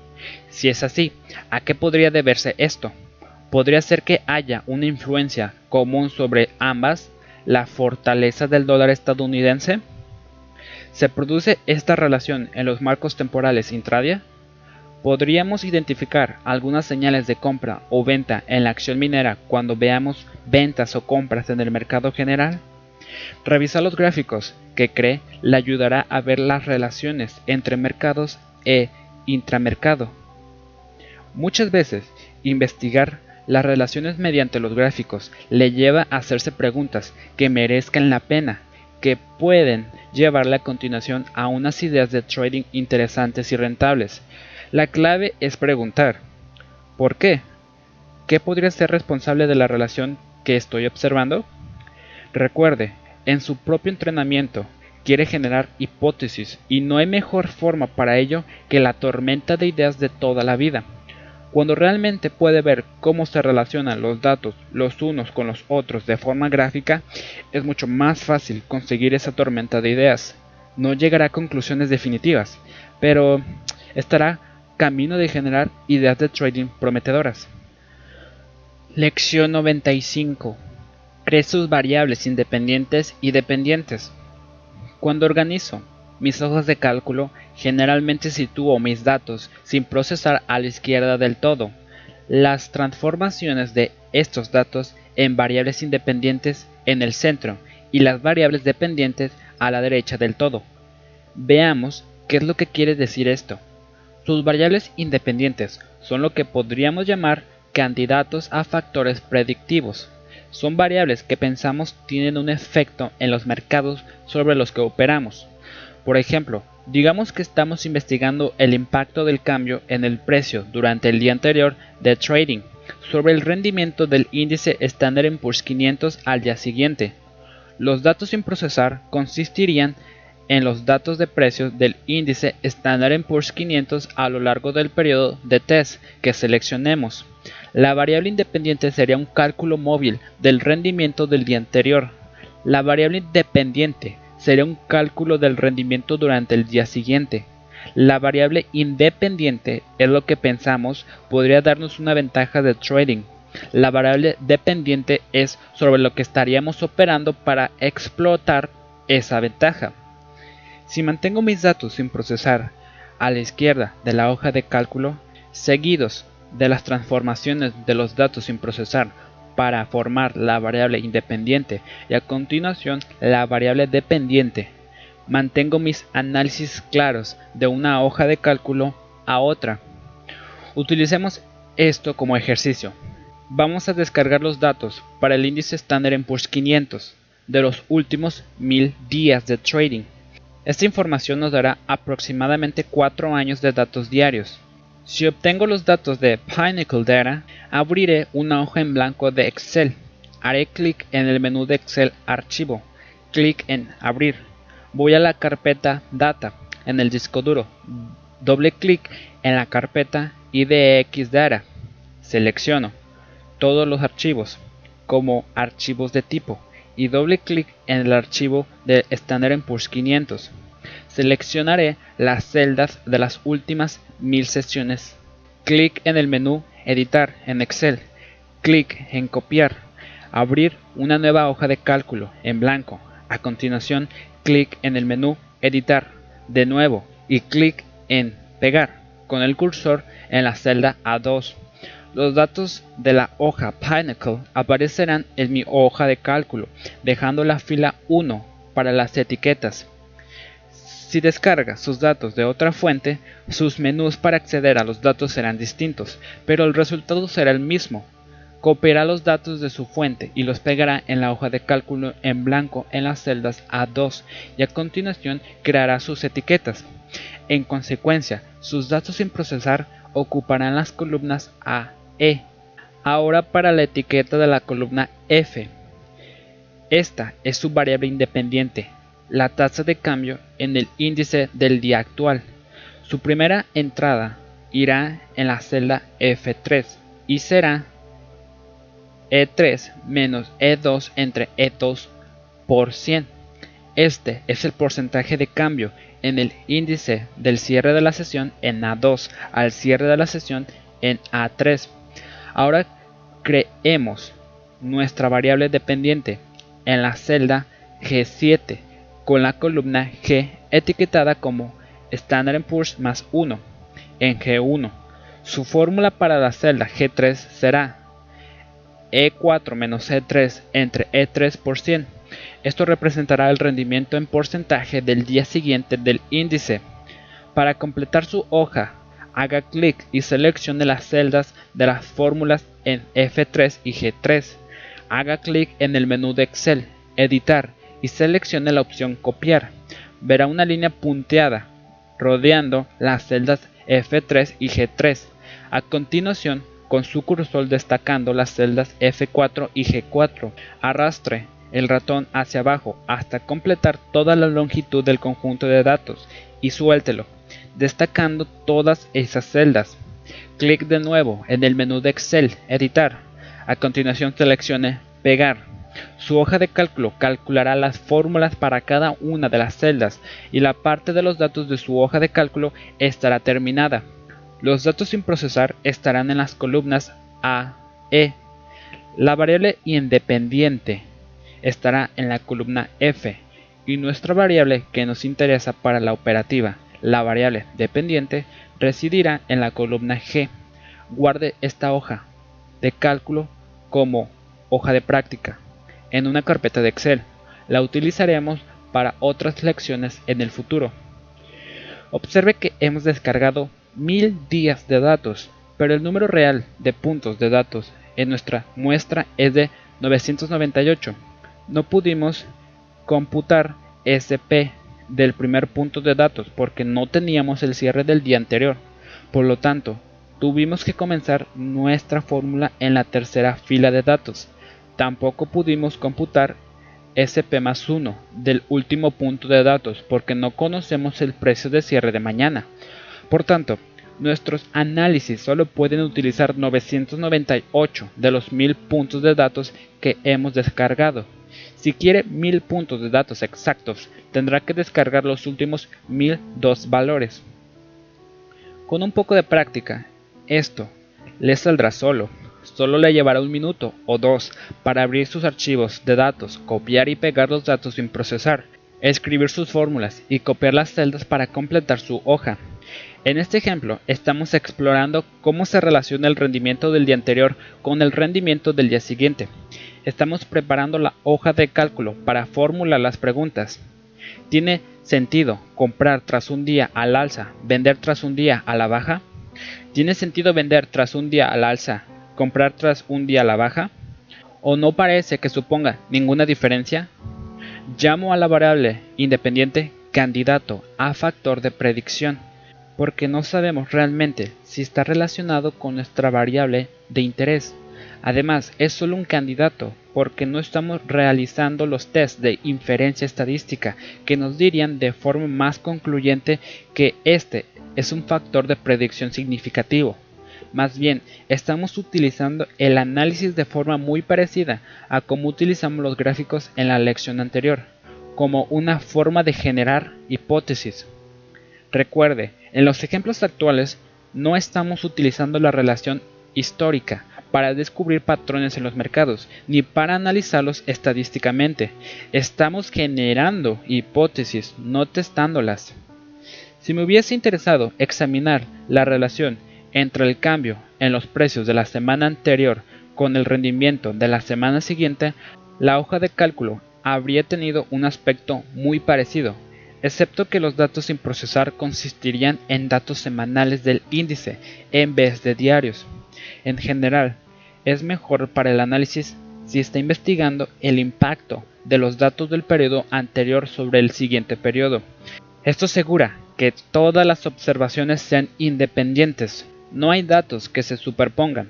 [SPEAKER 1] Si es así, ¿a qué podría deberse esto? ¿Podría ser que haya una influencia común sobre ambas, la fortaleza del dólar estadounidense? ¿Se produce esta relación en los marcos temporales intradia? Podríamos identificar algunas señales de compra o venta en la acción minera cuando veamos ventas o compras en el mercado general. Revisar los gráficos que cree le ayudará a ver las relaciones entre mercados e intramercado. Muchas veces investigar las relaciones mediante los gráficos le lleva a hacerse preguntas que merezcan la pena, que pueden llevarle a continuación a unas ideas de trading interesantes y rentables. La clave es preguntar, ¿por qué? ¿Qué podría ser responsable de la relación que estoy observando? Recuerde, en su propio entrenamiento quiere generar hipótesis y no hay mejor forma para ello que la tormenta de ideas de toda la vida. Cuando realmente puede ver cómo se relacionan los datos los unos con los otros de forma gráfica, es mucho más fácil conseguir esa tormenta de ideas. No llegará a conclusiones definitivas, pero estará camino de generar ideas de trading prometedoras. Lección 95. Cree sus variables independientes y dependientes. Cuando organizo mis hojas de cálculo, generalmente sitúo mis datos sin procesar a la izquierda del todo. Las transformaciones de estos datos en variables independientes en el centro y las variables dependientes a la derecha del todo. Veamos qué es lo que quiere decir esto. Sus variables independientes son lo que podríamos llamar candidatos a factores predictivos. Son variables que pensamos tienen un efecto en los mercados sobre los que operamos. Por ejemplo, digamos que estamos investigando el impacto del cambio en el precio durante el día anterior de trading sobre el rendimiento del índice Standard Poor's 500 al día siguiente. Los datos sin procesar consistirían en los datos de precios del índice Standard Poor's 500 a lo largo del periodo de test que seleccionemos. La variable independiente sería un cálculo móvil del rendimiento del día anterior. La variable dependiente sería un cálculo del rendimiento durante el día siguiente. La variable independiente es lo que pensamos podría darnos una ventaja de trading. La variable dependiente es sobre lo que estaríamos operando para explotar esa ventaja. Si mantengo mis datos sin procesar a la izquierda de la hoja de cálculo, seguidos de las transformaciones de los datos sin procesar para formar la variable independiente y a continuación la variable dependiente. Mantengo mis análisis claros de una hoja de cálculo a otra. Utilicemos esto como ejercicio. Vamos a descargar los datos para el índice Standard Poor's 500 de los últimos mil días de trading. Esta información nos dará aproximadamente 4 años de datos diarios. Si obtengo los datos de Pinnacle Data, abriré una hoja en blanco de Excel. Haré clic en el menú de Excel Archivo. Clic en Abrir. Voy a la carpeta Data en el disco duro. Doble clic en la carpeta IDX Data. Selecciono todos los archivos como archivos de tipo y doble clic en el archivo de Standard Poor's 500. Seleccionaré las celdas de las últimas mil sesiones. Clic en el menú Editar en Excel. Clic en Copiar. Abrir una nueva hoja de cálculo en blanco. A continuación, clic en el menú Editar de nuevo y clic en Pegar con el cursor en la celda A2 los datos de la hoja Pinnacle aparecerán en mi hoja de cálculo, dejando la fila 1 para las etiquetas. Si descarga sus datos de otra fuente, sus menús para acceder a los datos serán distintos, pero el resultado será el mismo. Copiará los datos de su fuente y los pegará en la hoja de cálculo en blanco en las celdas A2 y a continuación creará sus etiquetas. En consecuencia, sus datos sin procesar ocuparán las columnas A e. Ahora para la etiqueta de la columna F. Esta es su variable independiente, la tasa de cambio en el índice del día actual. Su primera entrada irá en la celda F3 y será E3 menos E2 entre E2 por 100. Este es el porcentaje de cambio en el índice del cierre de la sesión en A2 al cierre de la sesión en A3 Ahora creemos nuestra variable dependiente en la celda G7 con la columna G etiquetada como Standard Poor's más 1 en G1. Su fórmula para la celda G3 será E4 menos E3 entre E3 por 100. Esto representará el rendimiento en porcentaje del día siguiente del índice. Para completar su hoja haga clic y seleccione las celdas de las fórmulas en F3 y G3. Haga clic en el menú de Excel, Editar y seleccione la opción Copiar. Verá una línea punteada rodeando las celdas F3 y G3. A continuación, con su cursor destacando las celdas F4 y G4, arrastre el ratón hacia abajo hasta completar toda la longitud del conjunto de datos y suéltelo, destacando todas esas celdas. Clic de nuevo en el menú de Excel, Editar. A continuación seleccione Pegar. Su hoja de cálculo calculará las fórmulas para cada una de las celdas y la parte de los datos de su hoja de cálculo estará terminada. Los datos sin procesar estarán en las columnas A, E. La variable independiente estará en la columna F y nuestra variable que nos interesa para la operativa, la variable dependiente, residirá en la columna G. Guarde esta hoja de cálculo como hoja de práctica en una carpeta de Excel. La utilizaremos para otras lecciones en el futuro. Observe que hemos descargado mil días de datos, pero el número real de puntos de datos en nuestra muestra es de 998. No pudimos computar SP del primer punto de datos porque no teníamos el cierre del día anterior. Por lo tanto, tuvimos que comenzar nuestra fórmula en la tercera fila de datos. Tampoco pudimos computar SP más 1 del último punto de datos porque no conocemos el precio de cierre de mañana. Por tanto, nuestros análisis solo pueden utilizar 998 de los 1000 puntos de datos que hemos descargado. Si quiere 1000 puntos de datos exactos, tendrá que descargar los últimos 1002 valores. Con un poco de práctica, esto le saldrá solo. Solo le llevará un minuto o dos para abrir sus archivos de datos, copiar y pegar los datos sin procesar, escribir sus fórmulas y copiar las celdas para completar su hoja. En este ejemplo estamos explorando cómo se relaciona el rendimiento del día anterior con el rendimiento del día siguiente. Estamos preparando la hoja de cálculo para formular las preguntas. ¿Tiene sentido comprar tras un día al alza, vender tras un día a la baja? ¿Tiene sentido vender tras un día al alza, comprar tras un día a la baja? ¿O no parece que suponga ninguna diferencia? Llamo a la variable independiente candidato a factor de predicción, porque no sabemos realmente si está relacionado con nuestra variable de interés. Además, es solo un candidato, porque no estamos realizando los tests de inferencia estadística que nos dirían de forma más concluyente que este es un factor de predicción significativo. Más bien, estamos utilizando el análisis de forma muy parecida a como utilizamos los gráficos en la lección anterior, como una forma de generar hipótesis. Recuerde, en los ejemplos actuales no estamos utilizando la relación histórica para descubrir patrones en los mercados, ni para analizarlos estadísticamente. Estamos generando hipótesis, no testándolas. Si me hubiese interesado examinar la relación entre el cambio en los precios de la semana anterior con el rendimiento de la semana siguiente, la hoja de cálculo habría tenido un aspecto muy parecido, excepto que los datos sin procesar consistirían en datos semanales del índice en vez de diarios. En general, es mejor para el análisis si está investigando el impacto de los datos del periodo anterior sobre el siguiente periodo. Esto asegura que todas las observaciones sean independientes, no hay datos que se superpongan.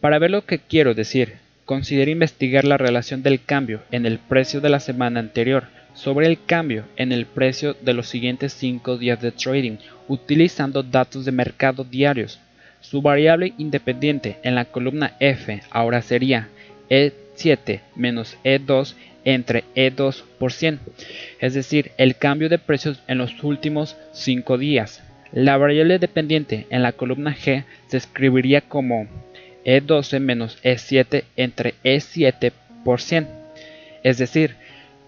[SPEAKER 1] Para ver lo que quiero decir, considere investigar la relación del cambio en el precio de la semana anterior sobre el cambio en el precio de los siguientes 5 días de trading utilizando datos de mercado diarios. Su variable independiente en la columna F ahora sería E7 menos E2 entre E2 por 100, es decir, el cambio de precios en los últimos 5 días. La variable dependiente en la columna G se escribiría como E12 menos E7 entre E7 por 100, es decir,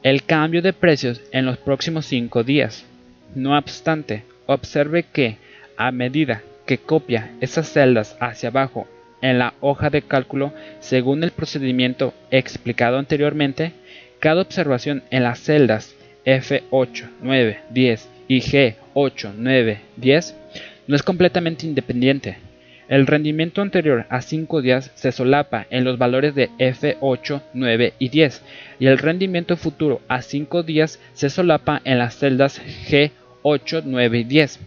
[SPEAKER 1] el cambio de precios en los próximos 5 días. No obstante, observe que a medida que copia esas celdas hacia abajo en la hoja de cálculo según el procedimiento explicado anteriormente, cada observación en las celdas F8, 9, 10 y G8, 9, 10 no es completamente independiente. El rendimiento anterior a 5 días se solapa en los valores de F8, 9 y 10 y el rendimiento futuro a 5 días se solapa en las celdas G8, 9 y 10.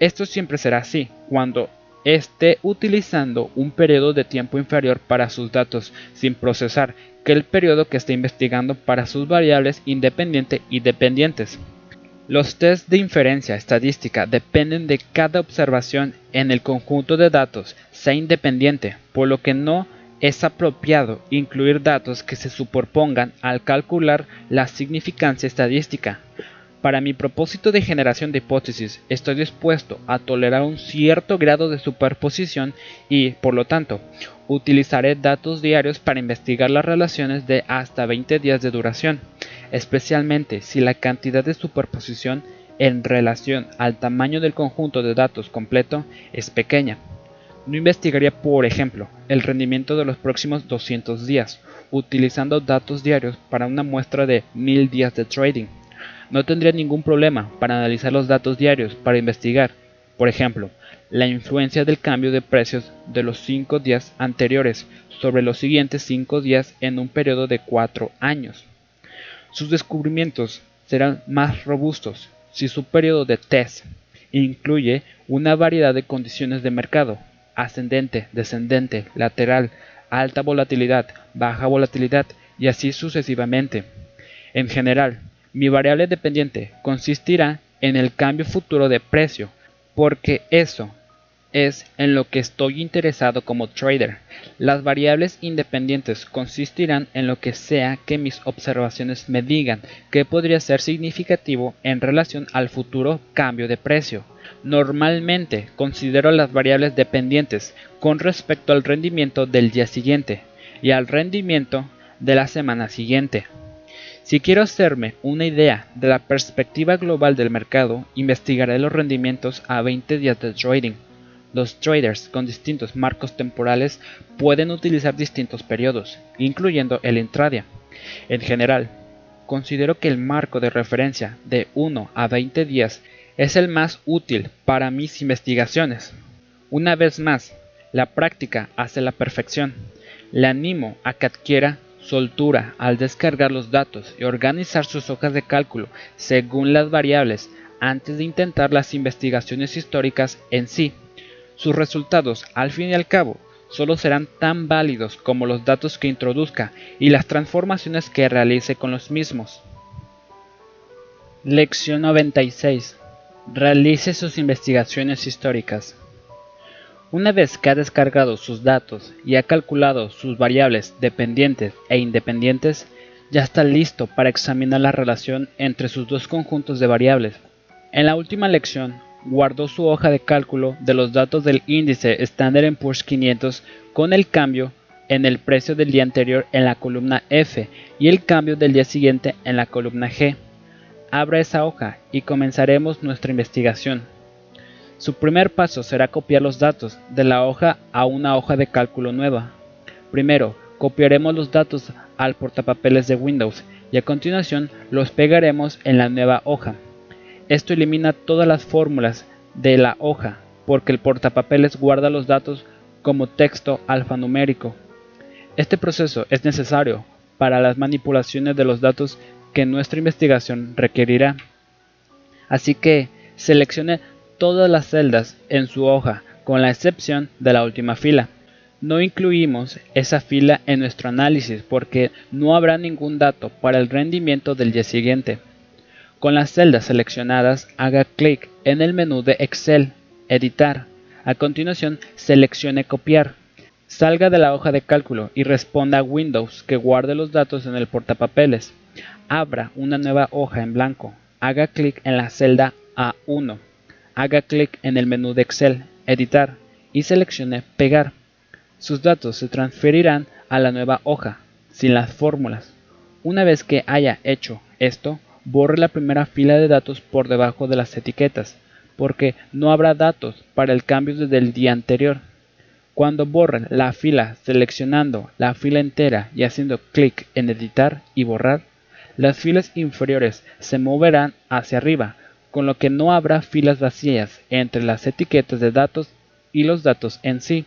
[SPEAKER 1] Esto siempre será así cuando esté utilizando un periodo de tiempo inferior para sus datos sin procesar que el periodo que esté investigando para sus variables independiente y dependientes. Los test de inferencia estadística dependen de cada observación en el conjunto de datos, sea independiente, por lo que no es apropiado incluir datos que se superpongan al calcular la significancia estadística. Para mi propósito de generación de hipótesis, estoy dispuesto a tolerar un cierto grado de superposición y, por lo tanto, utilizaré datos diarios para investigar las relaciones de hasta 20 días de duración, especialmente si la cantidad de superposición en relación al tamaño del conjunto de datos completo es pequeña. No investigaría, por ejemplo, el rendimiento de los próximos 200 días, utilizando datos diarios para una muestra de 1000 días de trading no tendría ningún problema para analizar los datos diarios para investigar, por ejemplo, la influencia del cambio de precios de los 5 días anteriores sobre los siguientes 5 días en un periodo de 4 años. Sus descubrimientos serán más robustos si su periodo de test incluye una variedad de condiciones de mercado, ascendente, descendente, lateral, alta volatilidad, baja volatilidad y así sucesivamente. En general, mi variable dependiente consistirá en el cambio futuro de precio, porque eso es en lo que estoy interesado como trader. Las variables independientes consistirán en lo que sea que mis observaciones me digan que podría ser significativo en relación al futuro cambio de precio. Normalmente considero las variables dependientes con respecto al rendimiento del día siguiente y al rendimiento de la semana siguiente. Si quiero hacerme una idea de la perspectiva global del mercado, investigaré los rendimientos a 20 días de trading. Los traders con distintos marcos temporales pueden utilizar distintos periodos, incluyendo el intradia. En general, considero que el marco de referencia de 1 a 20 días es el más útil para mis investigaciones. Una vez más, la práctica hace la perfección. Le animo a que adquiera soltura al descargar los datos y organizar sus hojas de cálculo según las variables antes de intentar las investigaciones históricas en sí. Sus resultados, al fin y al cabo, solo serán tan válidos como los datos que introduzca y las transformaciones que realice con los mismos. Lección 96. Realice sus investigaciones históricas. Una vez que ha descargado sus datos y ha calculado sus variables dependientes e independientes, ya está listo para examinar la relación entre sus dos conjuntos de variables. En la última lección, guardó su hoja de cálculo de los datos del índice Standard Poor's 500 con el cambio en el precio del día anterior en la columna F y el cambio del día siguiente en la columna G. Abra esa hoja y comenzaremos nuestra investigación. Su primer paso será copiar los datos de la hoja a una hoja de cálculo nueva. Primero, copiaremos los datos al portapapeles de Windows y a continuación los pegaremos en la nueva hoja. Esto elimina todas las fórmulas de la hoja porque el portapapeles guarda los datos como texto alfanumérico. Este proceso es necesario para las manipulaciones de los datos que nuestra investigación requerirá. Así que seleccione todas las celdas en su hoja, con la excepción de la última fila. No incluimos esa fila en nuestro análisis porque no habrá ningún dato para el rendimiento del día siguiente. Con las celdas seleccionadas, haga clic en el menú de Excel, Editar. A continuación, seleccione Copiar. Salga de la hoja de cálculo y responda a Windows que guarde los datos en el portapapeles. Abra una nueva hoja en blanco. Haga clic en la celda A1 haga clic en el menú de Excel, Editar y seleccione Pegar. Sus datos se transferirán a la nueva hoja, sin las fórmulas. Una vez que haya hecho esto, borre la primera fila de datos por debajo de las etiquetas, porque no habrá datos para el cambio desde el día anterior. Cuando borre la fila seleccionando la fila entera y haciendo clic en editar y borrar, las filas inferiores se moverán hacia arriba con lo que no habrá filas vacías entre las etiquetas de datos y los datos en sí.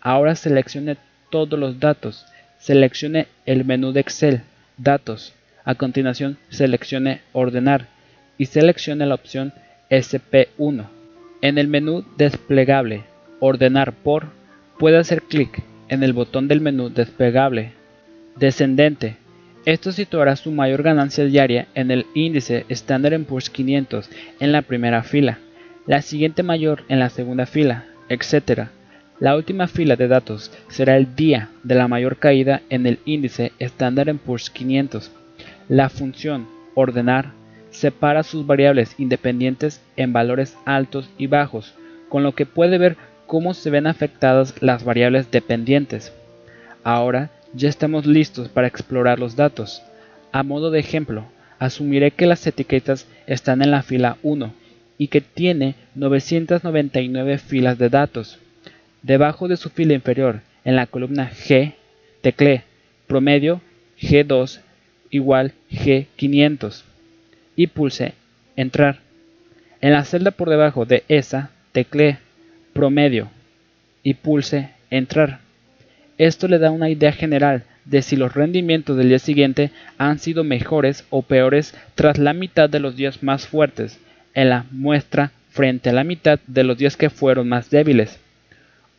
[SPEAKER 1] Ahora seleccione todos los datos. Seleccione el menú de Excel, Datos. A continuación seleccione Ordenar y seleccione la opción SP1. En el menú desplegable Ordenar por, puede hacer clic en el botón del menú desplegable descendente. Esto situará su mayor ganancia diaria en el índice Standard Poor's 500 en la primera fila, la siguiente mayor en la segunda fila, etc. La última fila de datos será el día de la mayor caída en el índice Standard Poor's 500. La función ordenar separa sus variables independientes en valores altos y bajos, con lo que puede ver cómo se ven afectadas las variables dependientes. Ahora ya estamos listos para explorar los datos. A modo de ejemplo, asumiré que las etiquetas están en la fila 1 y que tiene 999 filas de datos. Debajo de su fila inferior, en la columna G, teclee promedio G2 igual G500 y pulse Entrar. En la celda por debajo de esa, teclee promedio y pulse Entrar. Esto le da una idea general de si los rendimientos del día siguiente han sido mejores o peores tras la mitad de los días más fuertes en la muestra frente a la mitad de los días que fueron más débiles.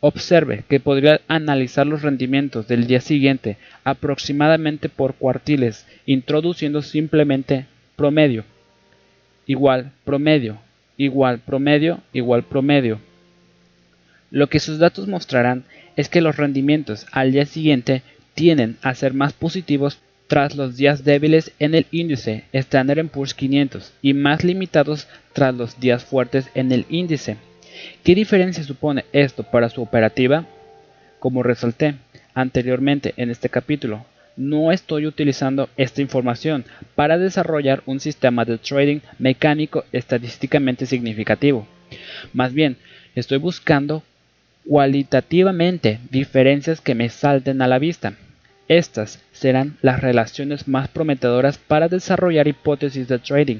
[SPEAKER 1] Observe que podría analizar los rendimientos del día siguiente aproximadamente por cuartiles, introduciendo simplemente promedio, igual promedio, igual promedio, igual promedio. Lo que sus datos mostrarán es que los rendimientos al día siguiente tienden a ser más positivos tras los días débiles en el índice Standard Poor's 500 y más limitados tras los días fuertes en el índice. ¿Qué diferencia supone esto para su operativa? Como resalté anteriormente en este capítulo, no estoy utilizando esta información para desarrollar un sistema de trading mecánico estadísticamente significativo. Más bien, estoy buscando cualitativamente diferencias que me salten a la vista. Estas serán las relaciones más prometedoras para desarrollar hipótesis de trading.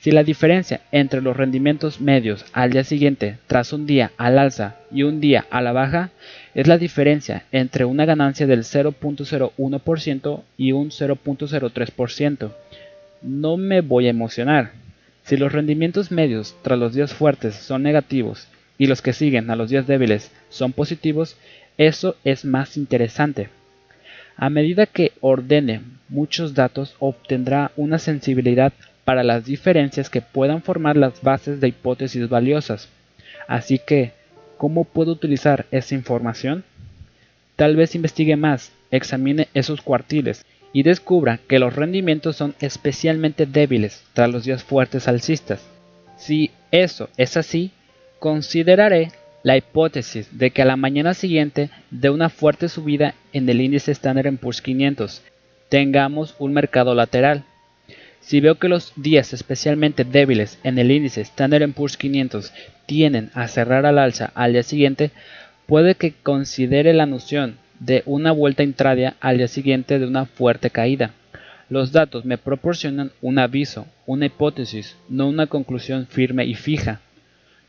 [SPEAKER 1] Si la diferencia entre los rendimientos medios al día siguiente tras un día al alza y un día a la baja es la diferencia entre una ganancia del 0.01% y un 0.03%, no me voy a emocionar. Si los rendimientos medios tras los días fuertes son negativos y los que siguen a los días débiles son positivos, eso es más interesante. A medida que ordene muchos datos, obtendrá una sensibilidad para las diferencias que puedan formar las bases de hipótesis valiosas. Así que, ¿cómo puedo utilizar esa información? Tal vez investigue más, examine esos cuartiles y descubra que los rendimientos son especialmente débiles tras los días fuertes alcistas. Si eso es así, Consideraré la hipótesis de que a la mañana siguiente de una fuerte subida en el índice Standard Poor's 500 tengamos un mercado lateral. Si veo que los días especialmente débiles en el índice Standard Poor's 500 tienen a cerrar al alza al día siguiente, puede que considere la noción de una vuelta intradia al día siguiente de una fuerte caída. Los datos me proporcionan un aviso, una hipótesis, no una conclusión firme y fija.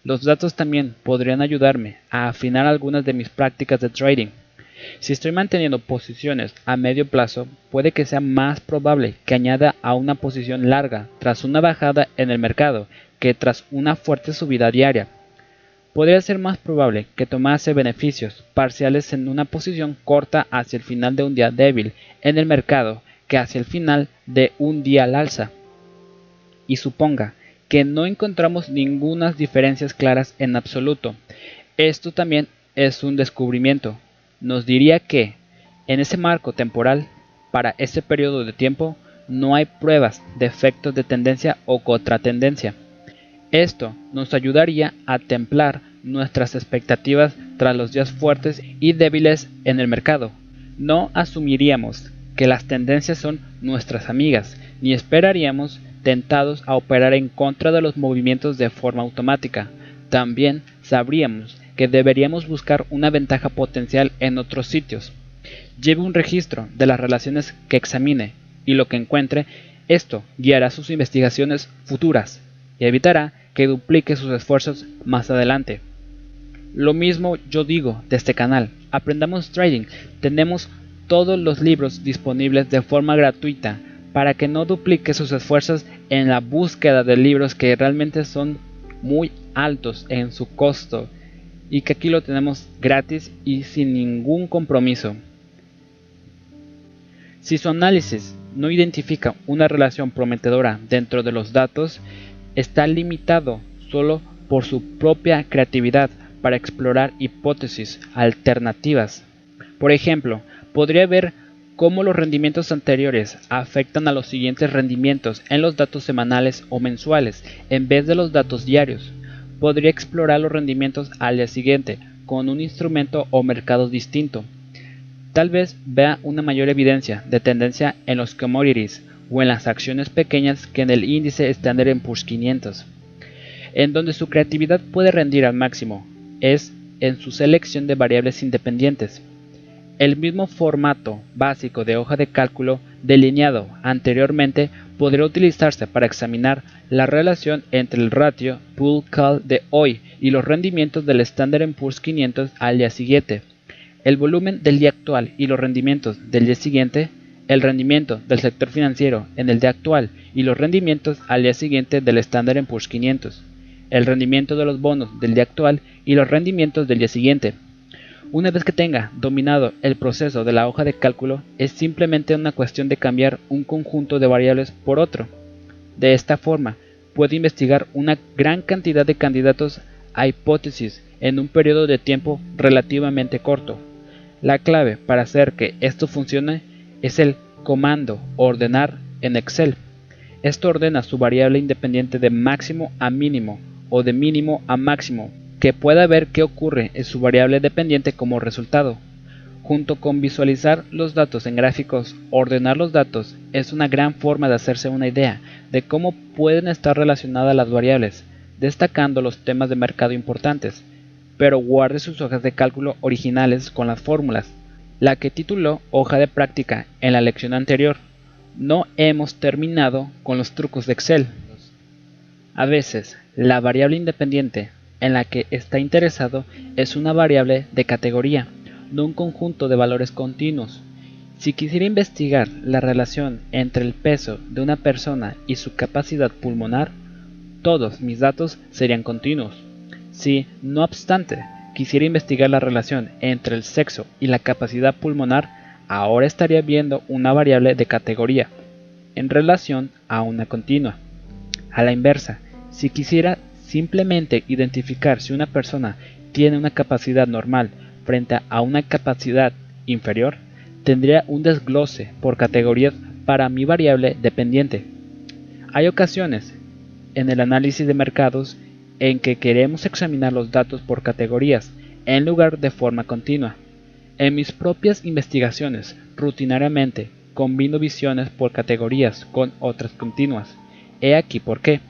[SPEAKER 1] Los datos también podrían ayudarme a afinar algunas de mis prácticas de trading. Si estoy manteniendo posiciones a medio plazo, puede que sea más probable que añada a una posición larga tras una bajada en el mercado que tras una fuerte subida diaria. Podría ser más probable que tomase beneficios parciales en una posición corta hacia el final de un día débil en el mercado que hacia el final de un día al alza. Y suponga que no encontramos ninguna diferencias claras en absoluto. Esto también es un descubrimiento. Nos diría que, en ese marco temporal, para ese periodo de tiempo, no hay pruebas de efectos de tendencia o contratendencia. Esto nos ayudaría a templar nuestras expectativas tras los días fuertes y débiles en el mercado. No asumiríamos que las tendencias son nuestras amigas, ni esperaríamos tentados a operar en contra de los movimientos de forma automática. También sabríamos que deberíamos buscar una ventaja potencial en otros sitios. Lleve un registro de las relaciones que examine y lo que encuentre, esto guiará sus investigaciones futuras y evitará que duplique sus esfuerzos más adelante. Lo mismo yo digo de este canal. Aprendamos trading. Tenemos todos los libros disponibles de forma gratuita para que no duplique sus esfuerzos en la búsqueda de libros que realmente son muy altos en su costo y que aquí lo tenemos gratis y sin ningún compromiso. Si su análisis no identifica una relación prometedora dentro de los datos, está limitado solo por su propia creatividad para explorar hipótesis alternativas. Por ejemplo, podría ver cómo los rendimientos anteriores afectan a los siguientes rendimientos en los datos semanales o mensuales en vez de los datos diarios. Podría explorar los rendimientos al día siguiente con un instrumento o mercado distinto. Tal vez vea una mayor evidencia de tendencia en los commodities o en las acciones pequeñas que en el índice Standard Poor's 500. En donde su creatividad puede rendir al máximo es en su selección de variables independientes. El mismo formato básico de hoja de cálculo delineado anteriormente podría utilizarse para examinar la relación entre el ratio pool call de hoy y los rendimientos del Standard Poor's 500 al día siguiente, el volumen del día actual y los rendimientos del día siguiente, el rendimiento del sector financiero en el día actual y los rendimientos al día siguiente del Standard Poor's 500, el rendimiento de los bonos del día actual y los rendimientos del día siguiente, una vez que tenga dominado el proceso de la hoja de cálculo, es simplemente una cuestión de cambiar un conjunto de variables por otro. De esta forma, puede investigar una gran cantidad de candidatos a hipótesis en un periodo de tiempo relativamente corto. La clave para hacer que esto funcione es el comando ordenar en Excel. Esto ordena su variable independiente de máximo a mínimo o de mínimo a máximo que pueda ver qué ocurre en su variable dependiente como resultado. Junto con visualizar los datos en gráficos, ordenar los datos es una gran forma de hacerse una idea de cómo pueden estar relacionadas las variables, destacando los temas de mercado importantes, pero guarde sus hojas de cálculo originales con las fórmulas, la que tituló hoja de práctica en la lección anterior. No hemos terminado con los trucos de Excel. A veces, la variable independiente en la que está interesado es una variable de categoría, no un conjunto de valores continuos. Si quisiera investigar la relación entre el peso de una persona y su capacidad pulmonar, todos mis datos serían continuos. Si, no obstante, quisiera investigar la relación entre el sexo y la capacidad pulmonar, ahora estaría viendo una variable de categoría en relación a una continua. A la inversa, si quisiera Simplemente identificar si una persona tiene una capacidad normal frente a una capacidad inferior tendría un desglose por categorías para mi variable dependiente. Hay ocasiones en el análisis de mercados en que queremos examinar los datos por categorías en lugar de forma continua. En mis propias investigaciones, rutinariamente combino visiones por categorías con otras continuas. He aquí por qué.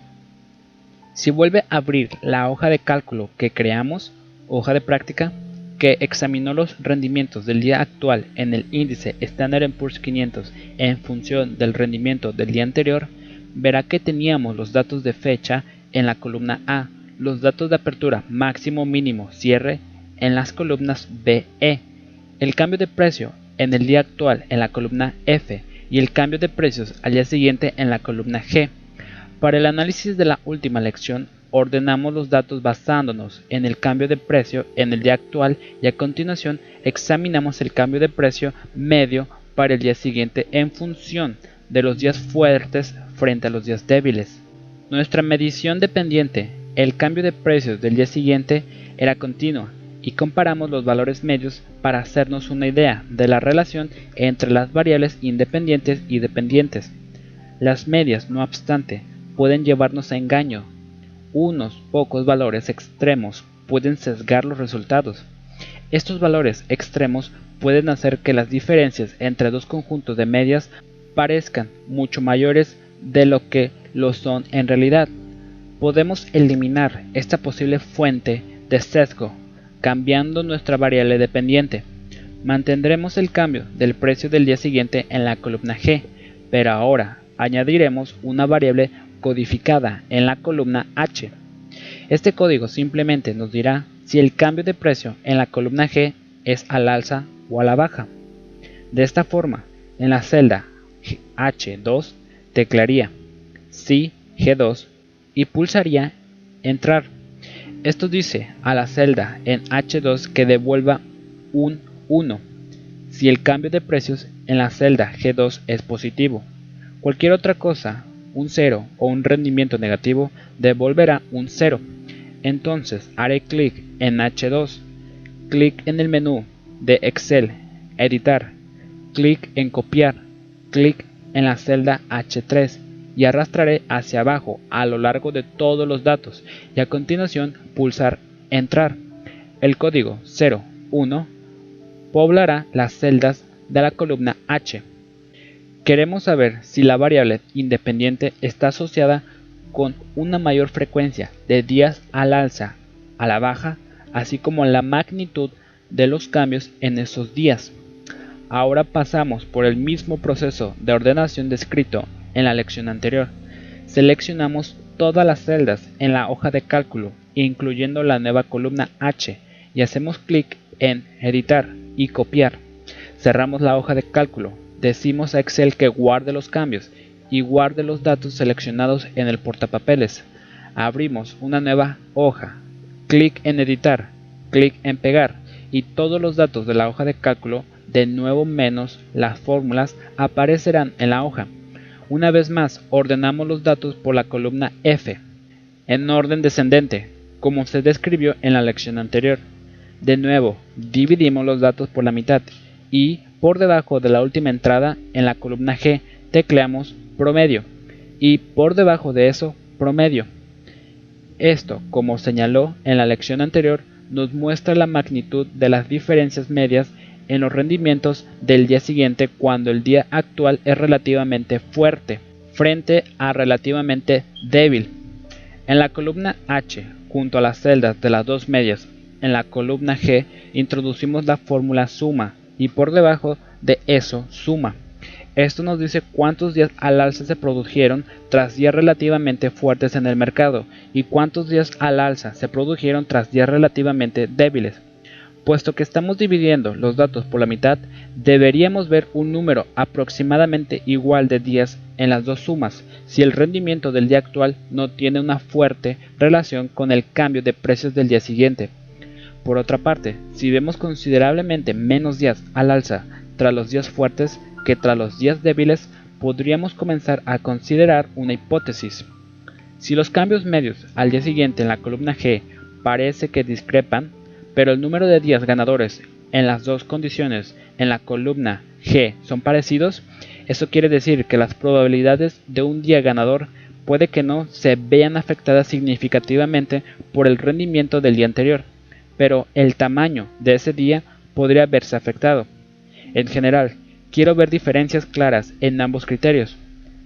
[SPEAKER 1] Si vuelve a abrir la hoja de cálculo que creamos, hoja de práctica, que examinó los rendimientos del día actual en el índice Standard Poor's 500 en función del rendimiento del día anterior, verá que teníamos los datos de fecha en la columna A, los datos de apertura máximo mínimo cierre en las columnas B, E, el cambio de precio en el día actual en la columna F y el cambio de precios al día siguiente en la columna G. Para el análisis de la última lección, ordenamos los datos basándonos en el cambio de precio en el día actual y a continuación examinamos el cambio de precio medio para el día siguiente en función de los días fuertes frente a los días débiles. Nuestra medición dependiente, el cambio de precios del día siguiente, era continua y comparamos los valores medios para hacernos una idea de la relación entre las variables independientes y dependientes. Las medias, no obstante, pueden llevarnos a engaño. Unos pocos valores extremos pueden sesgar los resultados. Estos valores extremos pueden hacer que las diferencias entre dos conjuntos de medias parezcan mucho mayores de lo que lo son en realidad. Podemos eliminar esta posible fuente de sesgo cambiando nuestra variable dependiente. Mantendremos el cambio del precio del día siguiente en la columna G, pero ahora añadiremos una variable codificada en la columna H. Este código simplemente nos dirá si el cambio de precio en la columna G es al alza o a la baja. De esta forma, en la celda H2 teclaría sí G2 y pulsaría entrar. Esto dice a la celda en H2 que devuelva un 1 si el cambio de precios en la celda G2 es positivo. Cualquier otra cosa, un 0 o un rendimiento negativo, devolverá un 0. Entonces haré clic en H2, clic en el menú de Excel, editar, clic en copiar, clic en la celda H3 y arrastraré hacia abajo a lo largo de todos los datos y a continuación pulsar entrar. El código 01 poblará las celdas de la columna H. Queremos saber si la variable independiente está asociada con una mayor frecuencia de días al alza, a la baja, así como la magnitud de los cambios en esos días. Ahora pasamos por el mismo proceso de ordenación descrito en la lección anterior. Seleccionamos todas las celdas en la hoja de cálculo, incluyendo la nueva columna H, y hacemos clic en Editar y Copiar. Cerramos la hoja de cálculo, decimos a Excel que guarde los cambios y guarde los datos seleccionados en el portapapeles. Abrimos una nueva hoja, clic en Editar, clic en Pegar y todos los datos de la hoja de cálculo de nuevo menos las fórmulas aparecerán en la hoja. Una vez más, ordenamos los datos por la columna F, en orden descendente, como se describió en la lección anterior. De nuevo, dividimos los datos por la mitad y por debajo de la última entrada en la columna G tecleamos promedio y por debajo de eso promedio. Esto, como señaló en la lección anterior, nos muestra la magnitud de las diferencias medias en los rendimientos del día siguiente cuando el día actual es relativamente fuerte frente a relativamente débil. En la columna H, junto a las celdas de las dos medias, en la columna G introducimos la fórmula suma y por debajo de eso suma. Esto nos dice cuántos días al alza se produjeron tras días relativamente fuertes en el mercado y cuántos días al alza se produjeron tras días relativamente débiles. Puesto que estamos dividiendo los datos por la mitad, deberíamos ver un número aproximadamente igual de días en las dos sumas, si el rendimiento del día actual no tiene una fuerte relación con el cambio de precios del día siguiente. Por otra parte, si vemos considerablemente menos días al alza tras los días fuertes, que tras los días débiles podríamos comenzar a considerar una hipótesis. Si los cambios medios al día siguiente en la columna G parece que discrepan, pero el número de días ganadores en las dos condiciones en la columna G son parecidos, eso quiere decir que las probabilidades de un día ganador puede que no se vean afectadas significativamente por el rendimiento del día anterior, pero el tamaño de ese día podría verse afectado. En general, quiero ver diferencias claras en ambos criterios.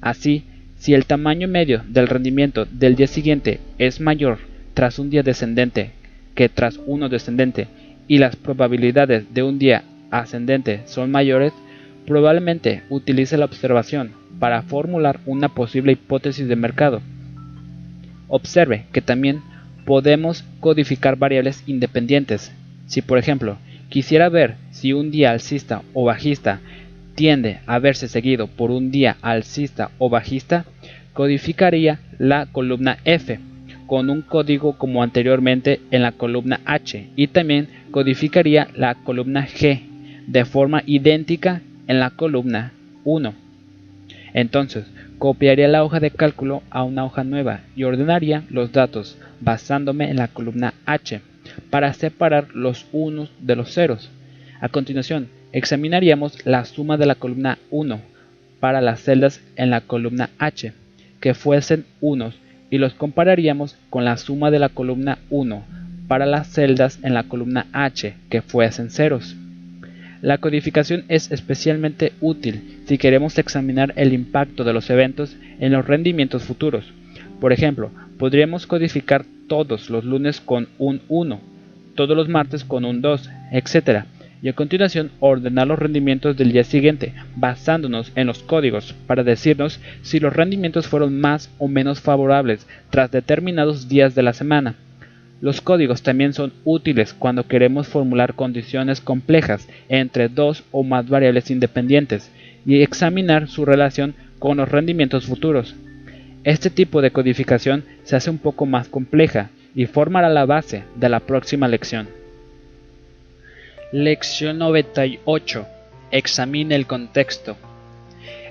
[SPEAKER 1] Así, si el tamaño medio del rendimiento del día siguiente es mayor tras un día descendente que tras uno descendente y las probabilidades de un día ascendente son mayores, probablemente utilice la observación para formular una posible hipótesis de mercado. Observe que también podemos codificar variables independientes. Si por ejemplo quisiera ver si un día alcista o bajista tiende a verse seguido por un día alcista o bajista, codificaría la columna F con un código como anteriormente en la columna H y también codificaría la columna G de forma idéntica en la columna 1. Entonces, copiaría la hoja de cálculo a una hoja nueva y ordenaría los datos basándome en la columna H para separar los unos de los ceros. A continuación, examinaríamos la suma de la columna 1 para las celdas en la columna H que fuesen unos y los compararíamos con la suma de la columna 1 para las celdas en la columna H que fuesen ceros. La codificación es especialmente útil si queremos examinar el impacto de los eventos en los rendimientos futuros. Por ejemplo, podríamos codificar todos los lunes con un 1, todos los martes con un 2, etc y a continuación ordenar los rendimientos del día siguiente, basándonos en los códigos para decirnos si los rendimientos fueron más o menos favorables tras determinados días de la semana. Los códigos también son útiles cuando queremos formular condiciones complejas entre dos o más variables independientes y examinar su relación con los rendimientos futuros. Este tipo de codificación se hace un poco más compleja y formará la base de la próxima lección. Lección 98. Examine el contexto.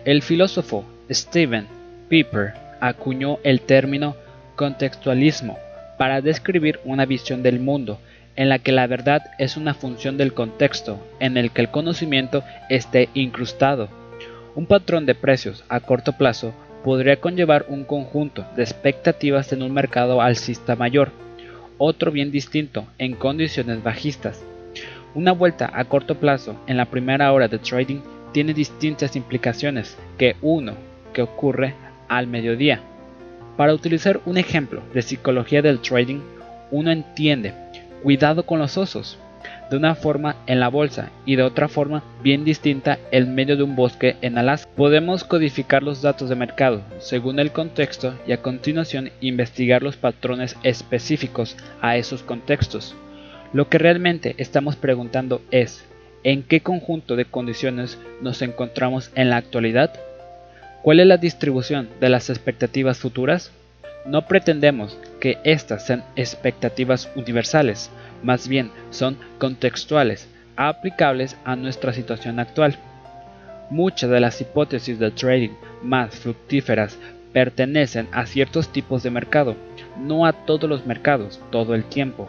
[SPEAKER 1] El filósofo Stephen Piper acuñó el término contextualismo para describir una visión del mundo en la que la verdad es una función del contexto en el que el conocimiento esté incrustado. Un patrón de precios a corto plazo podría conllevar un conjunto de expectativas en un mercado alcista mayor, otro bien distinto en condiciones bajistas. Una vuelta a corto plazo en la primera hora de trading tiene distintas implicaciones que uno que ocurre al mediodía. Para utilizar un ejemplo de psicología del trading, uno entiende cuidado con los osos, de una forma en la bolsa y de otra forma bien distinta en medio de un bosque en Alaska. Podemos codificar los datos de mercado según el contexto y a continuación investigar los patrones específicos a esos contextos. Lo que realmente estamos preguntando es, ¿en qué conjunto de condiciones nos encontramos en la actualidad? ¿Cuál es la distribución de las expectativas futuras? No pretendemos que estas sean expectativas universales, más bien son contextuales, aplicables a nuestra situación actual. Muchas de las hipótesis de trading más fructíferas pertenecen a ciertos tipos de mercado, no a todos los mercados todo el tiempo.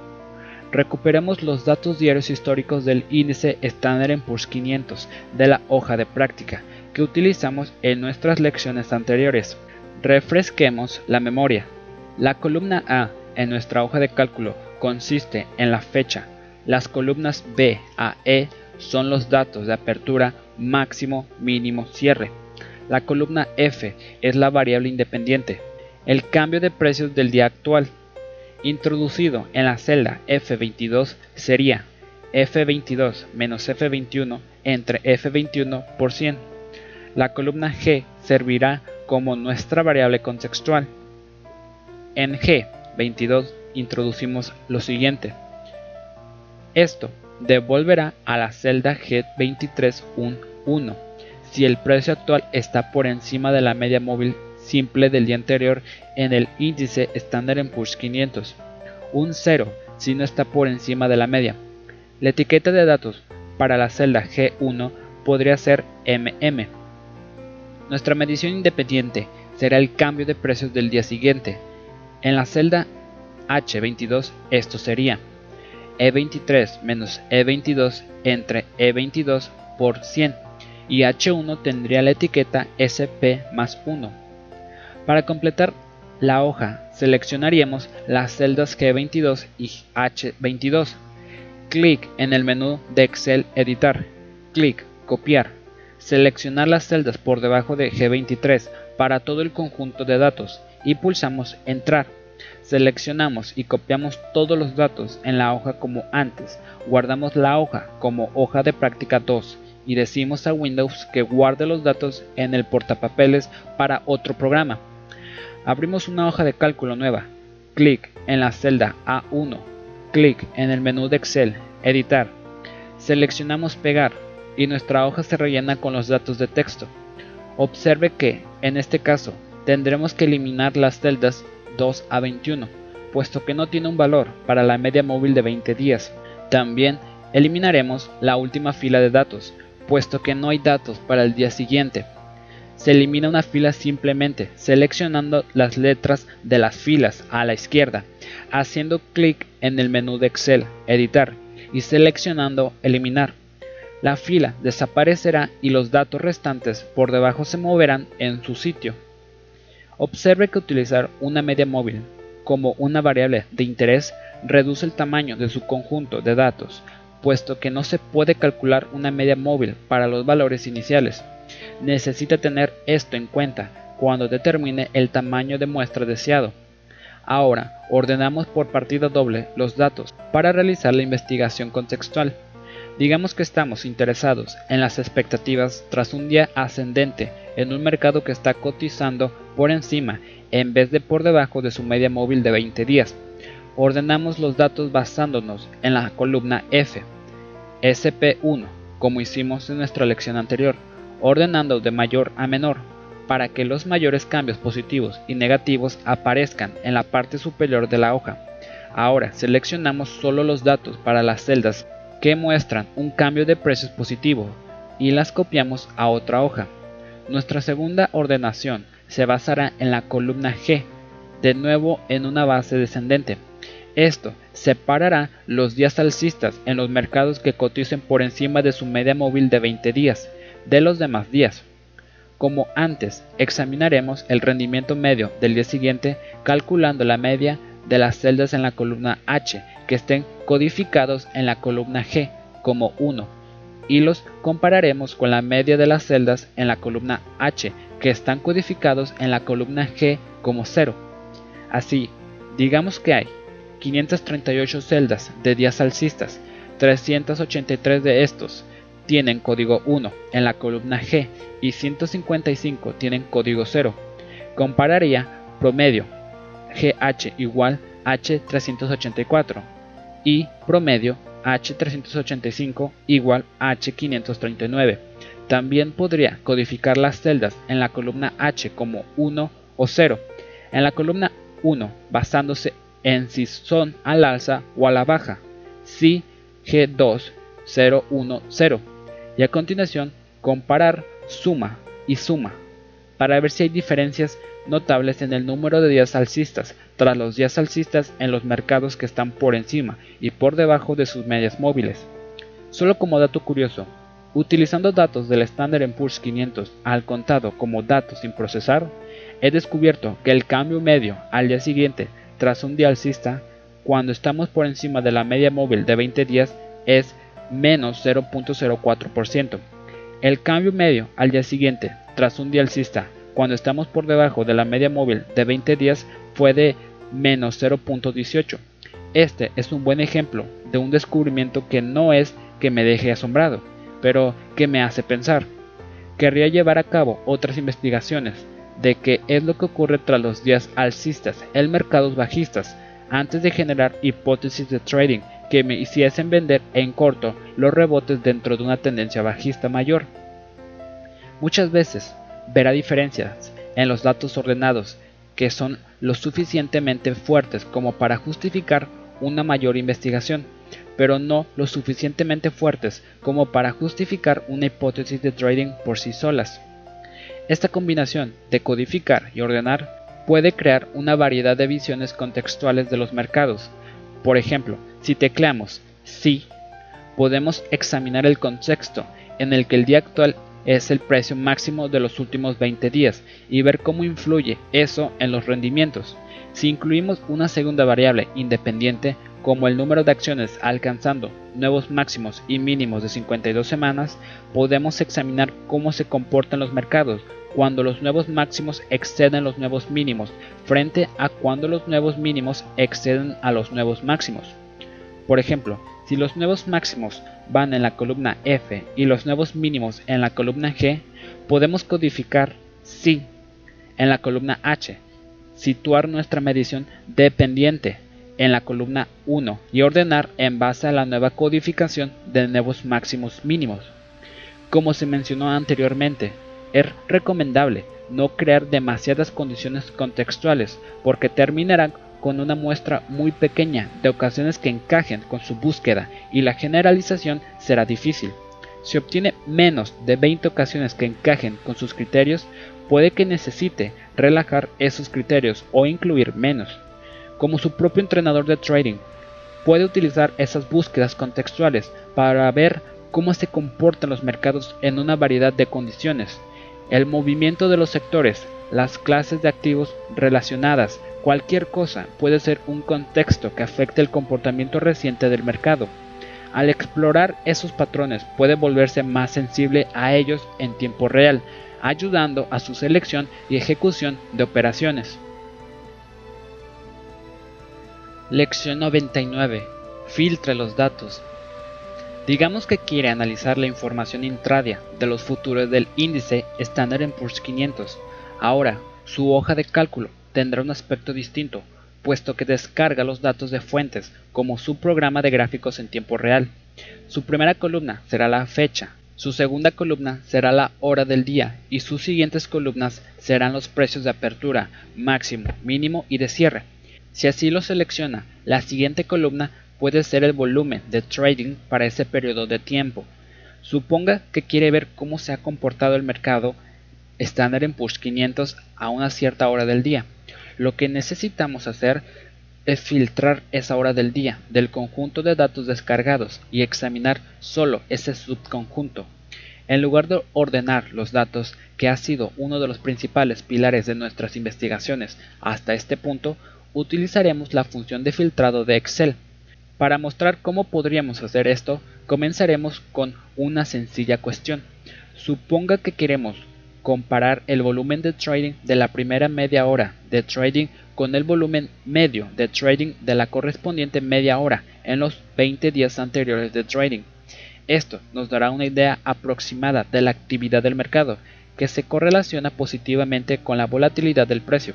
[SPEAKER 1] Recuperemos los datos diarios históricos del índice Standard Poor's 500 de la hoja de práctica que utilizamos en nuestras lecciones anteriores. Refresquemos la memoria. La columna A en nuestra hoja de cálculo consiste en la fecha. Las columnas B a E son los datos de apertura máximo, mínimo, cierre. La columna F es la variable independiente, el cambio de precios del día actual. Introducido en la celda F22 sería F22 menos F21 entre F21 por 100. La columna G servirá como nuestra variable contextual. En G22 introducimos lo siguiente. Esto devolverá a la celda G23 un 1 si el precio actual está por encima de la media móvil simple del día anterior en el índice Standard Poor's 500, un 0 si no está por encima de la media. La etiqueta de datos para la celda G1 podría ser MM nuestra medición independiente será el cambio de precios del día siguiente. En la celda H22 esto sería E23 menos E22 entre E22 por 100 y H1 tendría la etiqueta SP más 1. Para completar la hoja seleccionaríamos las celdas G22 y H22. Clic en el menú de Excel Editar. Clic Copiar seleccionar las celdas por debajo de G23 para todo el conjunto de datos y pulsamos Entrar. Seleccionamos y copiamos todos los datos en la hoja como antes, guardamos la hoja como hoja de práctica 2 y decimos a Windows que guarde los datos en el portapapeles para otro programa. Abrimos una hoja de cálculo nueva, clic en la celda A1, clic en el menú de Excel, Editar, seleccionamos Pegar, y nuestra hoja se rellena con los datos de texto. Observe que, en este caso, tendremos que eliminar las celdas 2 a 21, puesto que no tiene un valor para la media móvil de 20 días. También eliminaremos la última fila de datos, puesto que no hay datos para el día siguiente. Se elimina una fila simplemente seleccionando las letras de las filas a la izquierda, haciendo clic en el menú de Excel, Editar, y seleccionando Eliminar la fila desaparecerá y los datos restantes por debajo se moverán en su sitio. Observe que utilizar una media móvil como una variable de interés reduce el tamaño de su conjunto de datos, puesto que no se puede calcular una media móvil para los valores iniciales. Necesita tener esto en cuenta cuando determine el tamaño de muestra deseado. Ahora, ordenamos por partida doble los datos para realizar la investigación contextual. Digamos que estamos interesados en las expectativas tras un día ascendente en un mercado que está cotizando por encima en vez de por debajo de su media móvil de 20 días. ordenamos los datos basándonos en la columna F, SP1, como hicimos en nuestra lección anterior, ordenando de mayor a menor, para que los mayores cambios positivos y negativos aparezcan en la parte superior de la hoja. Ahora seleccionamos solo los datos para las celdas que muestran un cambio de precios positivo y las copiamos a otra hoja. Nuestra segunda ordenación se basará en la columna G, de nuevo en una base descendente. Esto separará los días alcistas en los mercados que coticen por encima de su media móvil de 20 días de los demás días. Como antes, examinaremos el rendimiento medio del día siguiente calculando la media de las celdas en la columna H que estén codificados en la columna G como 1 y los compararemos con la media de las celdas en la columna H que están codificados en la columna G como 0. Así, digamos que hay 538 celdas de días alcistas, 383 de estos tienen código 1 en la columna G y 155 tienen código 0. Compararía promedio GH igual H384 y promedio H385 igual H539. También podría codificar las celdas en la columna H como 1 o 0. En la columna 1 basándose en si son al alza o a la baja, si G2 0 1 0 y a continuación comparar suma y suma para ver si hay diferencias notables en el número de días alcistas tras los días alcistas en los mercados que están por encima y por debajo de sus medias móviles. Solo como dato curioso, utilizando datos del Standard Poor's 500 al contado como datos sin procesar, he descubierto que el cambio medio al día siguiente tras un día alcista, cuando estamos por encima de la media móvil de 20 días, es menos 0.04%. El cambio medio al día siguiente tras un día alcista cuando estamos por debajo de la media móvil de 20 días fue de menos 0.18. Este es un buen ejemplo de un descubrimiento que no es que me deje asombrado, pero que me hace pensar. Querría llevar a cabo otras investigaciones de qué es lo que ocurre tras los días alcistas en mercados bajistas antes de generar hipótesis de trading que me hiciesen vender en corto los rebotes dentro de una tendencia bajista mayor. Muchas veces verá diferencias en los datos ordenados que son lo suficientemente fuertes como para justificar una mayor investigación, pero no lo suficientemente fuertes como para justificar una hipótesis de trading por sí solas. Esta combinación de codificar y ordenar puede crear una variedad de visiones contextuales de los mercados. Por ejemplo, si tecleamos sí, podemos examinar el contexto en el que el día actual es el precio máximo de los últimos 20 días y ver cómo influye eso en los rendimientos. Si incluimos una segunda variable independiente como el número de acciones alcanzando nuevos máximos y mínimos de 52 semanas, podemos examinar cómo se comportan los mercados cuando los nuevos máximos exceden los nuevos mínimos frente a cuando los nuevos mínimos exceden a los nuevos máximos. Por ejemplo, si los nuevos máximos van en la columna F y los nuevos mínimos en la columna G, podemos codificar si en la columna H, situar nuestra medición dependiente en la columna 1 y ordenar en base a la nueva codificación de nuevos máximos mínimos. Como se mencionó anteriormente, es recomendable no crear demasiadas condiciones contextuales porque terminarán con una muestra muy pequeña de ocasiones que encajen con su búsqueda y la generalización será difícil. Si obtiene menos de 20 ocasiones que encajen con sus criterios, puede que necesite relajar esos criterios o incluir menos. Como su propio entrenador de trading, puede utilizar esas búsquedas contextuales para ver cómo se comportan los mercados en una variedad de condiciones el movimiento de los sectores, las clases de activos relacionadas, cualquier cosa puede ser un contexto que afecte el comportamiento reciente del mercado. Al explorar esos patrones puede volverse más sensible a ellos en tiempo real, ayudando a su selección y ejecución de operaciones. Lección 99. Filtre los datos. Digamos que quiere analizar la información intradia de los futuros del índice Standard Poor's 500. Ahora, su hoja de cálculo tendrá un aspecto distinto, puesto que descarga los datos de fuentes como su programa de gráficos en tiempo real. Su primera columna será la fecha, su segunda columna será la hora del día y sus siguientes columnas serán los precios de apertura, máximo, mínimo y de cierre. Si así lo selecciona, la siguiente columna puede ser el volumen de trading para ese periodo de tiempo. Suponga que quiere ver cómo se ha comportado el mercado estándar en Push 500 a una cierta hora del día. Lo que necesitamos hacer es filtrar esa hora del día del conjunto de datos descargados y examinar solo ese subconjunto. En lugar de ordenar los datos, que ha sido uno de los principales pilares de nuestras investigaciones hasta este punto, utilizaremos la función de filtrado de Excel. Para mostrar cómo podríamos hacer esto, comenzaremos con una sencilla cuestión. Suponga que queremos comparar el volumen de trading de la primera media hora de trading con el volumen medio de trading de la correspondiente media hora en los 20 días anteriores de trading. Esto nos dará una idea aproximada de la actividad del mercado, que se correlaciona positivamente con la volatilidad del precio.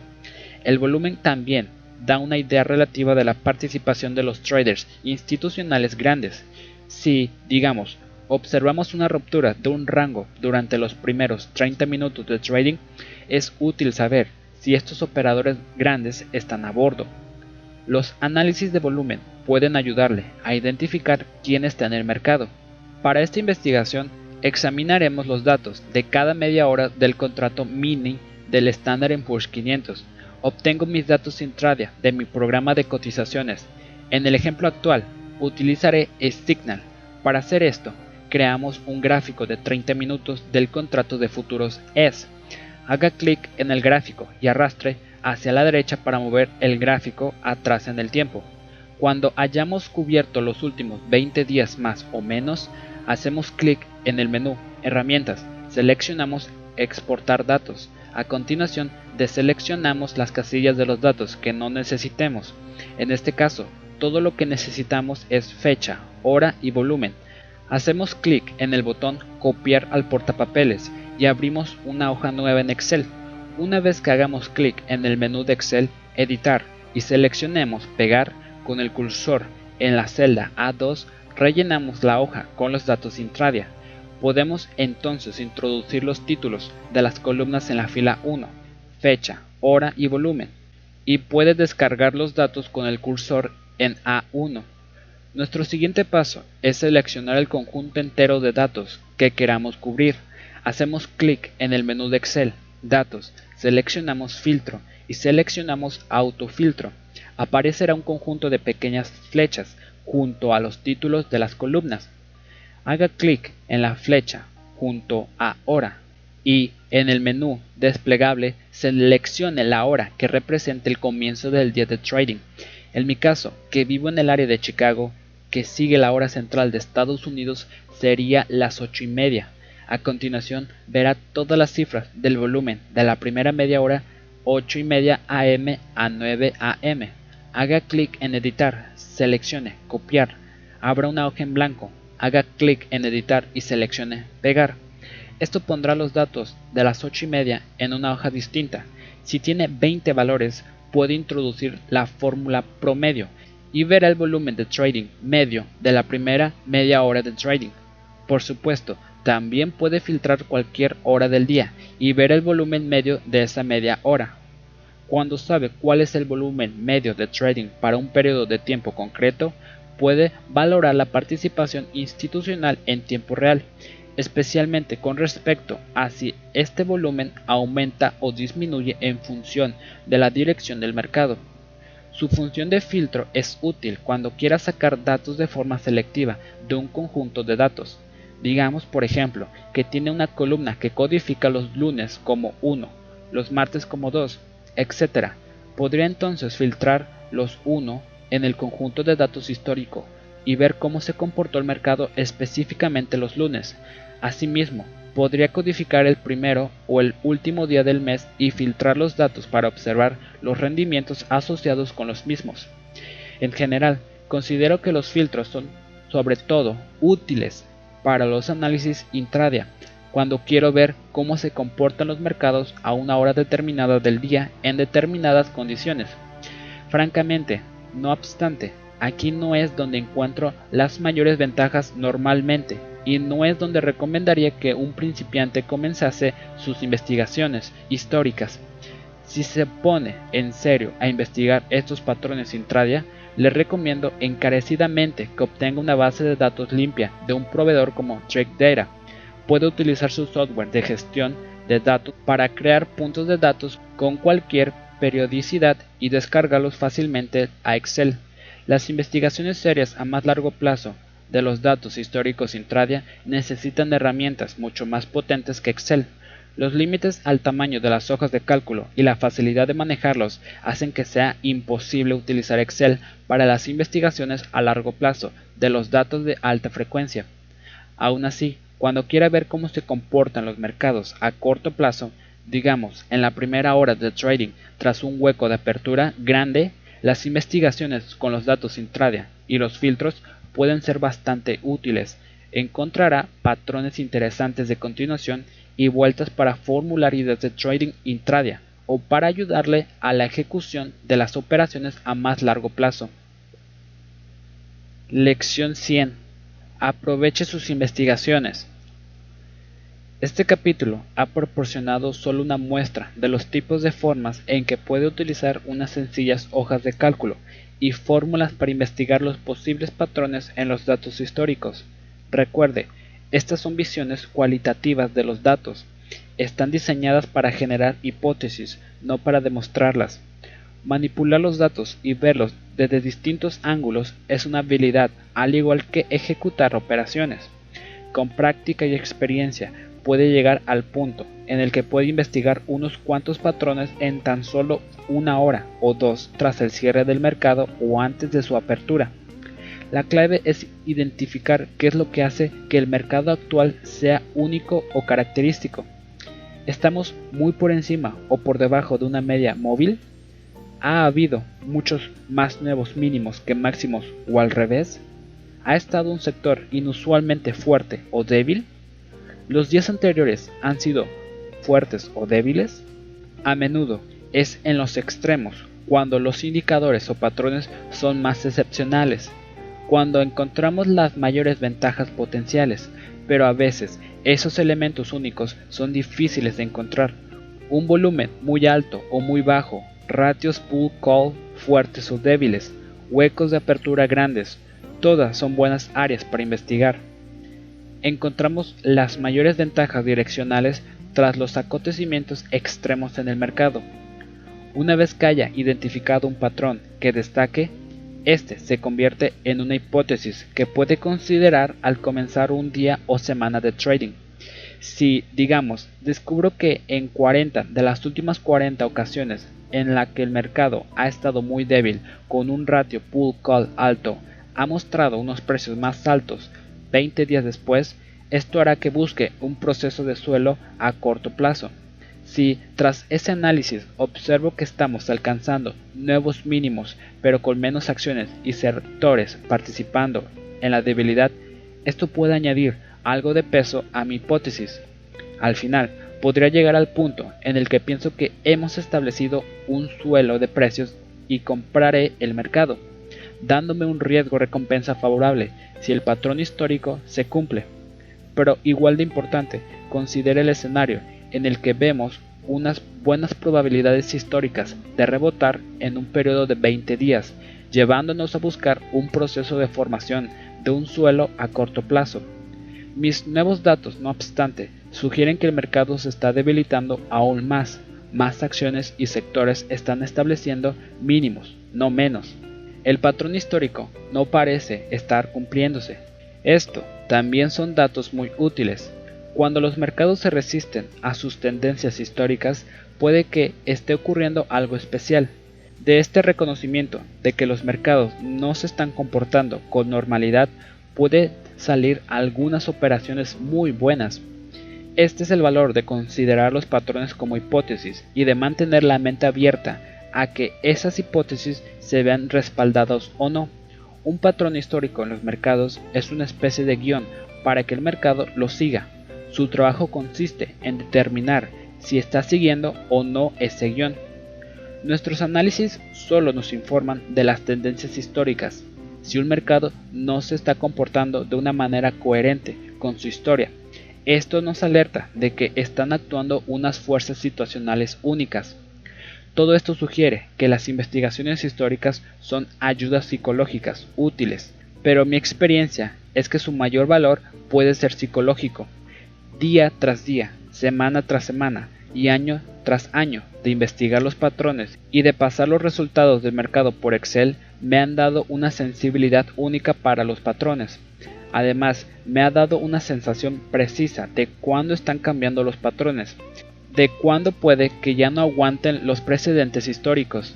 [SPEAKER 1] El volumen también da una idea relativa de la participación de los traders institucionales grandes. Si, digamos, observamos una ruptura de un rango durante los primeros 30 minutos de trading, es útil saber si estos operadores grandes están a bordo. Los análisis de volumen pueden ayudarle a identificar quién está en el mercado. Para esta investigación examinaremos los datos de cada media hora del contrato mini del Standard Poor's 500. Obtengo mis datos intradia de mi programa de cotizaciones. En el ejemplo actual, utilizaré Signal. Para hacer esto, creamos un gráfico de 30 minutos del contrato de futuros S. Haga clic en el gráfico y arrastre hacia la derecha para mover el gráfico atrás en el tiempo. Cuando hayamos cubierto los últimos 20 días más o menos, hacemos clic en el menú Herramientas, seleccionamos Exportar datos. A continuación, deseleccionamos las casillas de los datos que no necesitemos. En este caso, todo lo que necesitamos es fecha, hora y volumen. Hacemos clic en el botón Copiar al portapapeles y abrimos una hoja nueva en Excel. Una vez que hagamos clic en el menú de Excel, Editar y seleccionemos Pegar con el cursor en la celda A2, rellenamos la hoja con los datos intradia. Podemos entonces introducir los títulos de las columnas en la fila 1, fecha, hora y volumen, y puede descargar los datos con el cursor en A1. Nuestro siguiente paso es seleccionar el conjunto entero de datos que queramos cubrir. Hacemos clic en el menú de Excel, Datos, seleccionamos Filtro y seleccionamos Autofiltro. Aparecerá un conjunto de pequeñas flechas junto a los títulos de las columnas. Haga clic en la flecha junto a Hora y en el menú desplegable seleccione la hora que represente el comienzo del día de trading. En mi caso, que vivo en el área de Chicago, que sigue la hora central de Estados Unidos sería las ocho y media. A continuación verá todas las cifras del volumen de la primera media hora 8 y media am a 9 am. Haga clic en editar, seleccione copiar, abra una hoja en blanco, haga clic en editar y seleccione pegar. Esto pondrá los datos de las 8 y media en una hoja distinta. Si tiene 20 valores, puede introducir la fórmula promedio y verá el volumen de trading medio de la primera media hora de trading. Por supuesto, también puede filtrar cualquier hora del día y ver el volumen medio de esa media hora. Cuando sabe cuál es el volumen medio de trading para un periodo de tiempo concreto, puede valorar la participación institucional en tiempo real, especialmente con respecto a si este volumen aumenta o disminuye en función de la dirección del mercado. Su función de filtro es útil cuando quiera sacar datos de forma selectiva de un conjunto de datos. Digamos, por ejemplo, que tiene una columna que codifica los lunes como 1, los martes como 2, etc. Podría entonces filtrar los 1 en el conjunto de datos histórico y ver cómo se comportó el mercado específicamente los lunes. Asimismo, podría codificar el primero o el último día del mes y filtrar los datos para observar los rendimientos asociados con los mismos. En general, considero que los filtros son sobre todo útiles para los análisis intradia, cuando quiero ver cómo se comportan los mercados a una hora determinada del día en determinadas condiciones. Francamente, no obstante, aquí no es donde encuentro las mayores ventajas normalmente y no es donde recomendaría que un principiante comenzase sus investigaciones históricas. Si se pone en serio a investigar estos patrones intradia, le recomiendo encarecidamente que obtenga una base de datos limpia de un proveedor como Data. Puede utilizar su software de gestión de datos para crear puntos de datos con cualquier periodicidad y descargarlos fácilmente a Excel. Las investigaciones serias a más largo plazo de los datos históricos intradia necesitan herramientas mucho más potentes que Excel. Los límites al tamaño de las hojas de cálculo y la facilidad de manejarlos hacen que sea imposible utilizar Excel para las investigaciones a largo plazo de los datos de alta frecuencia. Aún así, cuando quiera ver cómo se comportan los mercados a corto plazo, digamos en la primera hora de trading tras un hueco de apertura grande, las investigaciones con los datos intradia y los filtros pueden ser bastante útiles. Encontrará patrones interesantes de continuación y vueltas para formular ideas de trading intradia o para ayudarle a la ejecución de las operaciones a más largo plazo. Lección 100. Aproveche sus investigaciones. Este capítulo ha proporcionado solo una muestra de los tipos de formas en que puede utilizar unas sencillas hojas de cálculo y fórmulas para investigar los posibles patrones en los datos históricos. Recuerde, estas son visiones cualitativas de los datos. Están diseñadas para generar hipótesis, no para demostrarlas. Manipular los datos y verlos desde distintos ángulos es una habilidad, al igual que ejecutar operaciones. Con práctica y experiencia puede llegar al punto en el que puede investigar unos cuantos patrones en tan solo una hora o dos tras el cierre del mercado o antes de su apertura. La clave es identificar qué es lo que hace que el mercado actual sea único o característico. ¿Estamos muy por encima o por debajo de una media móvil? ¿Ha habido muchos más nuevos mínimos que máximos o al revés? ¿Ha estado un sector inusualmente fuerte o débil? ¿Los días anteriores han sido fuertes o débiles? A menudo es en los extremos cuando los indicadores o patrones son más excepcionales cuando encontramos las mayores ventajas potenciales, pero a veces esos elementos únicos son difíciles de encontrar. Un volumen muy alto o muy bajo, ratios pull-call fuertes o débiles, huecos de apertura grandes, todas son buenas áreas para investigar. Encontramos las mayores ventajas direccionales tras los acontecimientos extremos en el mercado. Una vez que haya identificado un patrón que destaque, este se convierte en una hipótesis que puede considerar al comenzar un día o semana de trading. Si, digamos, descubro que en 40 de las últimas 40 ocasiones en la que el mercado ha estado muy débil con un ratio pull call alto, ha mostrado unos precios más altos 20 días después, esto hará que busque un proceso de suelo a corto plazo. Si tras ese análisis observo que estamos alcanzando nuevos mínimos pero con menos acciones y sectores participando en la debilidad, esto puede añadir algo de peso a mi hipótesis. Al final, podría llegar al punto en el que pienso que hemos establecido un suelo de precios y compraré el mercado, dándome un riesgo recompensa favorable si el patrón histórico se cumple. Pero igual de importante, considere el escenario en el que vemos unas buenas probabilidades históricas de rebotar en un periodo de 20 días, llevándonos a buscar un proceso de formación de un suelo a corto plazo. Mis nuevos datos, no obstante, sugieren que el mercado se está debilitando aún más, más acciones y sectores están estableciendo mínimos, no menos. El patrón histórico no parece estar cumpliéndose. Esto también son datos muy útiles, cuando los mercados se resisten a sus tendencias históricas, puede que esté ocurriendo algo especial. De este reconocimiento de que los mercados no se están comportando con normalidad, puede salir algunas operaciones muy buenas. Este es el valor de considerar los patrones como hipótesis y de mantener la mente abierta a que esas hipótesis se vean respaldadas o no. Un patrón histórico en los mercados es una especie de guion para que el mercado lo siga. Su trabajo consiste en determinar si está siguiendo o no ese guion. Nuestros análisis solo nos informan de las tendencias históricas. Si un mercado no se está comportando de una manera coherente con su historia, esto nos alerta de que están actuando unas fuerzas situacionales únicas. Todo esto sugiere que las investigaciones históricas son ayudas psicológicas útiles, pero mi experiencia es que su mayor valor puede ser psicológico. Día tras día, semana tras semana y año tras año de investigar los patrones y de pasar los resultados del mercado por Excel me han dado una sensibilidad única para los patrones. Además, me ha dado una sensación precisa de cuándo están cambiando los patrones, de cuándo puede que ya no aguanten los precedentes históricos.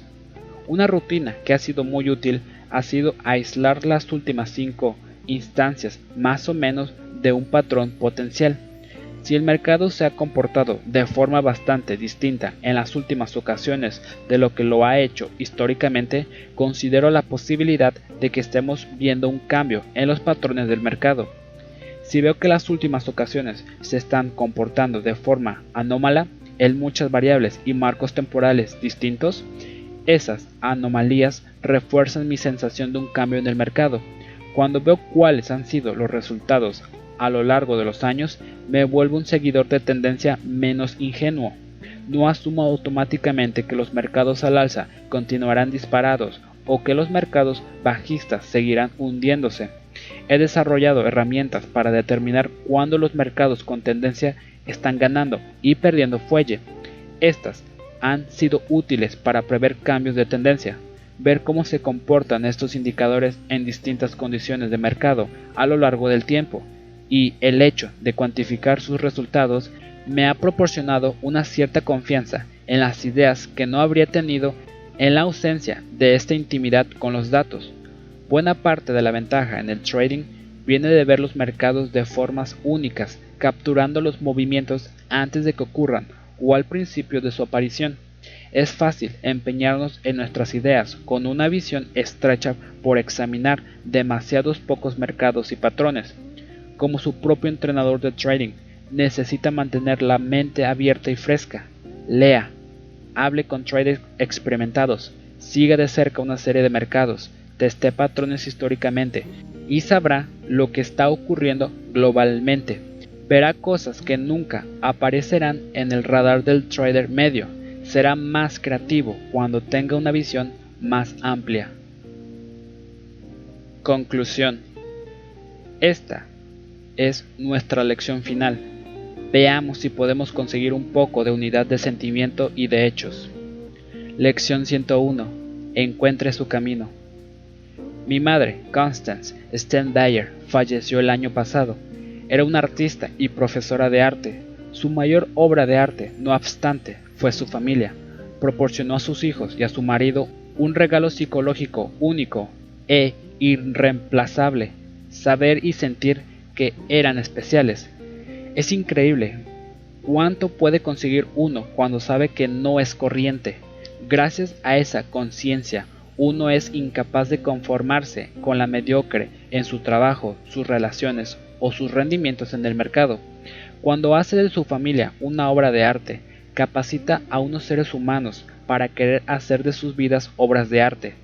[SPEAKER 1] Una rutina que ha sido muy útil ha sido aislar las últimas cinco instancias más o menos de un patrón potencial. Si el mercado se ha comportado de forma bastante distinta en las últimas ocasiones de lo que lo ha hecho históricamente, considero la posibilidad de que estemos viendo un cambio en los patrones del mercado. Si veo que las últimas ocasiones se están comportando de forma anómala en muchas variables y marcos temporales distintos, esas anomalías refuerzan mi sensación de un cambio en el mercado. Cuando veo cuáles han sido los resultados a lo largo de los años, me vuelvo un seguidor de tendencia menos ingenuo. No asumo automáticamente que los mercados al alza continuarán disparados o que los mercados bajistas seguirán hundiéndose. He desarrollado herramientas para determinar cuándo los mercados con tendencia están ganando y perdiendo fuelle. Estas han sido útiles para prever cambios de tendencia, ver cómo se comportan estos indicadores en distintas condiciones de mercado a lo largo del tiempo y el hecho de cuantificar sus resultados me ha proporcionado una cierta confianza en las ideas que no habría tenido en la ausencia de esta intimidad con los datos. Buena parte de la ventaja en el trading viene de ver los mercados de formas únicas, capturando los movimientos antes de que ocurran o al principio de su aparición. Es fácil empeñarnos en nuestras ideas con una visión estrecha por examinar demasiados pocos mercados y patrones, como su propio entrenador de trading, necesita mantener la mente abierta y fresca. Lea, hable con traders experimentados, siga de cerca una serie de mercados, teste patrones históricamente y sabrá lo que está ocurriendo globalmente. Verá cosas que nunca aparecerán en el radar del trader medio. Será más creativo cuando tenga una visión más amplia. Conclusión. Esta es nuestra lección final. Veamos si podemos conseguir un poco de unidad de sentimiento y de hechos. Lección 101. Encuentre su camino. Mi madre, Constance Stendayer, falleció el año pasado. Era una artista y profesora de arte. Su mayor obra de arte, no obstante, fue su familia. Proporcionó a sus hijos y a su marido un regalo psicológico único e irreemplazable, saber y sentir que eran especiales. Es increíble cuánto puede conseguir uno cuando sabe que no es corriente. Gracias a esa conciencia, uno es incapaz de conformarse con la mediocre en su trabajo, sus relaciones o sus rendimientos en el mercado. Cuando hace de su familia una obra de arte, capacita a unos seres humanos para querer hacer de sus vidas obras de arte.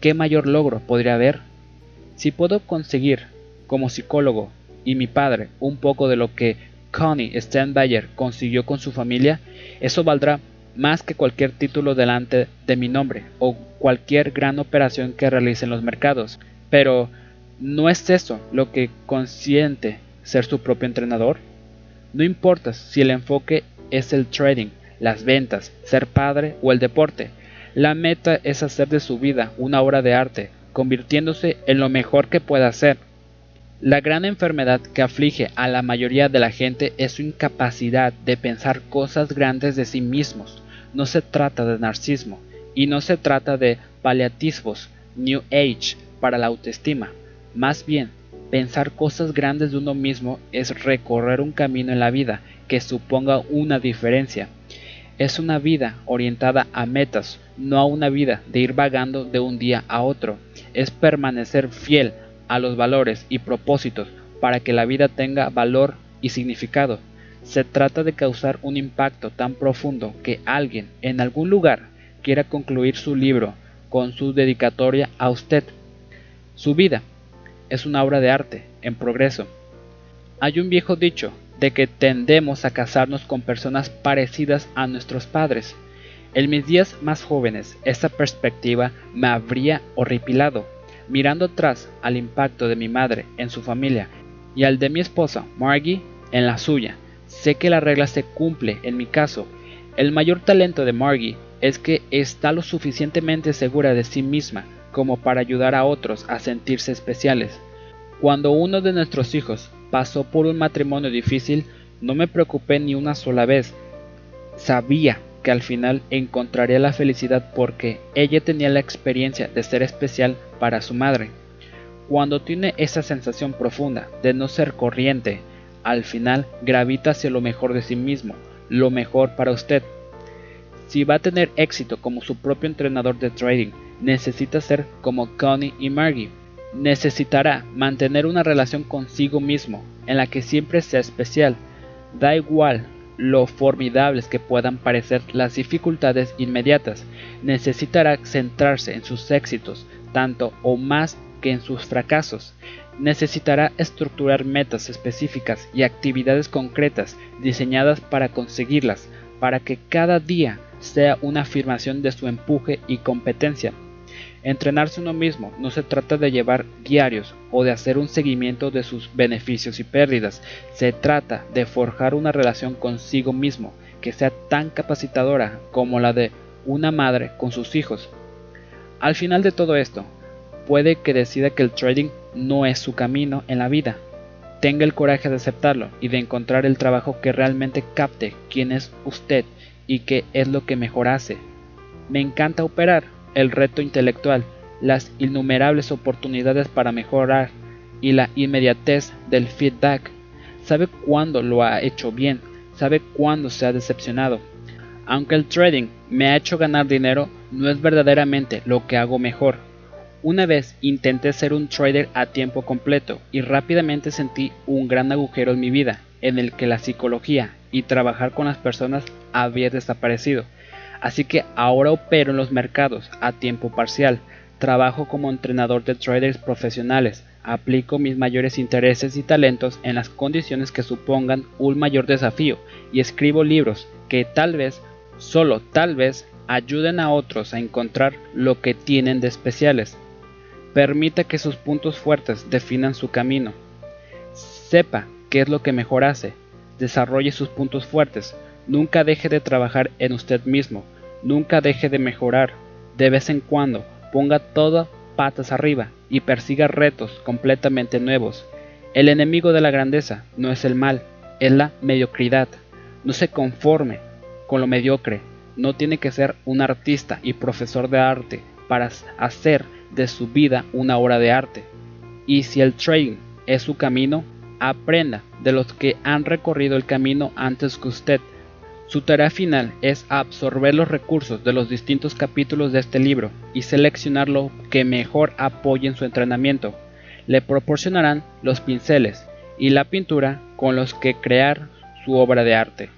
[SPEAKER 1] ¿Qué mayor logro podría haber? Si puedo conseguir, como psicólogo, y mi padre un poco de lo que Connie Steinbayer consiguió con su familia, eso valdrá más que cualquier título delante de mi nombre o cualquier gran operación que realice en los mercados. Pero, ¿no es eso lo que consiente ser su propio entrenador? No importa si el enfoque es el trading, las ventas, ser padre o el deporte. La meta es hacer de su vida una obra de arte, convirtiéndose en lo mejor que pueda hacer la gran enfermedad que aflige a la mayoría de la gente es su incapacidad de pensar cosas grandes de sí mismos. No se trata de narcismo y no se trata de paliativos, New Age, para la autoestima. Más bien, pensar cosas grandes de uno mismo es recorrer un camino en la vida que suponga una diferencia. Es una vida orientada a metas, no a una vida de ir vagando de un día a otro. Es permanecer fiel a los valores y propósitos para que la vida tenga valor y significado. Se trata de causar un impacto tan profundo que alguien en algún lugar quiera concluir su libro con su dedicatoria a usted. Su vida es una obra de arte en progreso. Hay un viejo dicho de que tendemos a casarnos con personas parecidas a nuestros padres. En mis días más jóvenes, esa perspectiva me habría horripilado. Mirando atrás al impacto de mi madre en su familia y al de mi esposa, Margie, en la suya, sé que la regla se cumple en mi caso. El mayor talento de Margie es que está lo suficientemente segura de sí misma como para ayudar a otros a sentirse especiales. Cuando uno de nuestros hijos pasó por un matrimonio difícil, no me preocupé ni una sola vez. Sabía que al final encontraría la felicidad porque ella tenía la experiencia de ser especial para su madre. Cuando tiene esa sensación profunda de no ser corriente, al final gravita hacia lo mejor de sí mismo, lo mejor para usted. Si va a tener éxito como su propio entrenador de trading, necesita ser como Connie y Margie. Necesitará mantener una relación consigo mismo, en la que siempre sea especial. Da igual lo formidables que puedan parecer las dificultades inmediatas. Necesitará centrarse en sus éxitos, tanto o más que en sus fracasos. Necesitará estructurar metas específicas y actividades concretas diseñadas para conseguirlas, para que cada día sea una afirmación de su empuje y competencia. Entrenarse uno mismo no se trata de llevar diarios o de hacer un seguimiento de sus beneficios y pérdidas, se trata de forjar una relación consigo mismo que sea tan capacitadora como la de una madre con sus hijos. Al final de todo esto, puede que decida que el trading no es su camino en la vida. Tenga el coraje de aceptarlo y de encontrar el trabajo que realmente capte quién es usted y qué es lo que mejor hace. Me encanta operar, el reto intelectual, las innumerables oportunidades para mejorar y la inmediatez del feedback. Sabe cuándo lo ha hecho bien, sabe cuándo se ha decepcionado. Aunque el trading me ha hecho ganar dinero, no es verdaderamente lo que hago mejor. Una vez intenté ser un trader a tiempo completo y rápidamente sentí un gran agujero en mi vida, en el que la psicología y trabajar con las personas había desaparecido. Así que ahora opero en los mercados a tiempo parcial, trabajo como entrenador de traders profesionales, aplico mis mayores intereses y talentos en las condiciones que supongan un mayor desafío y escribo libros que tal vez, solo tal vez, ayuden a otros a encontrar lo que tienen de especiales. Permita que sus puntos fuertes definan su camino. Sepa qué es lo que mejor hace desarrolle sus puntos fuertes, nunca deje de trabajar en usted mismo, nunca deje de mejorar, de vez en cuando ponga todo patas arriba y persiga retos completamente nuevos. El enemigo de la grandeza no es el mal, es la mediocridad. No se conforme con lo mediocre, no tiene que ser un artista y profesor de arte para hacer de su vida una obra de arte. Y si el trading es su camino, Aprenda de los que han recorrido el camino antes que usted. Su tarea final es absorber los recursos de los distintos capítulos de este libro y seleccionar lo que mejor apoyen su entrenamiento. Le proporcionarán los pinceles y la pintura con los que crear su obra de arte.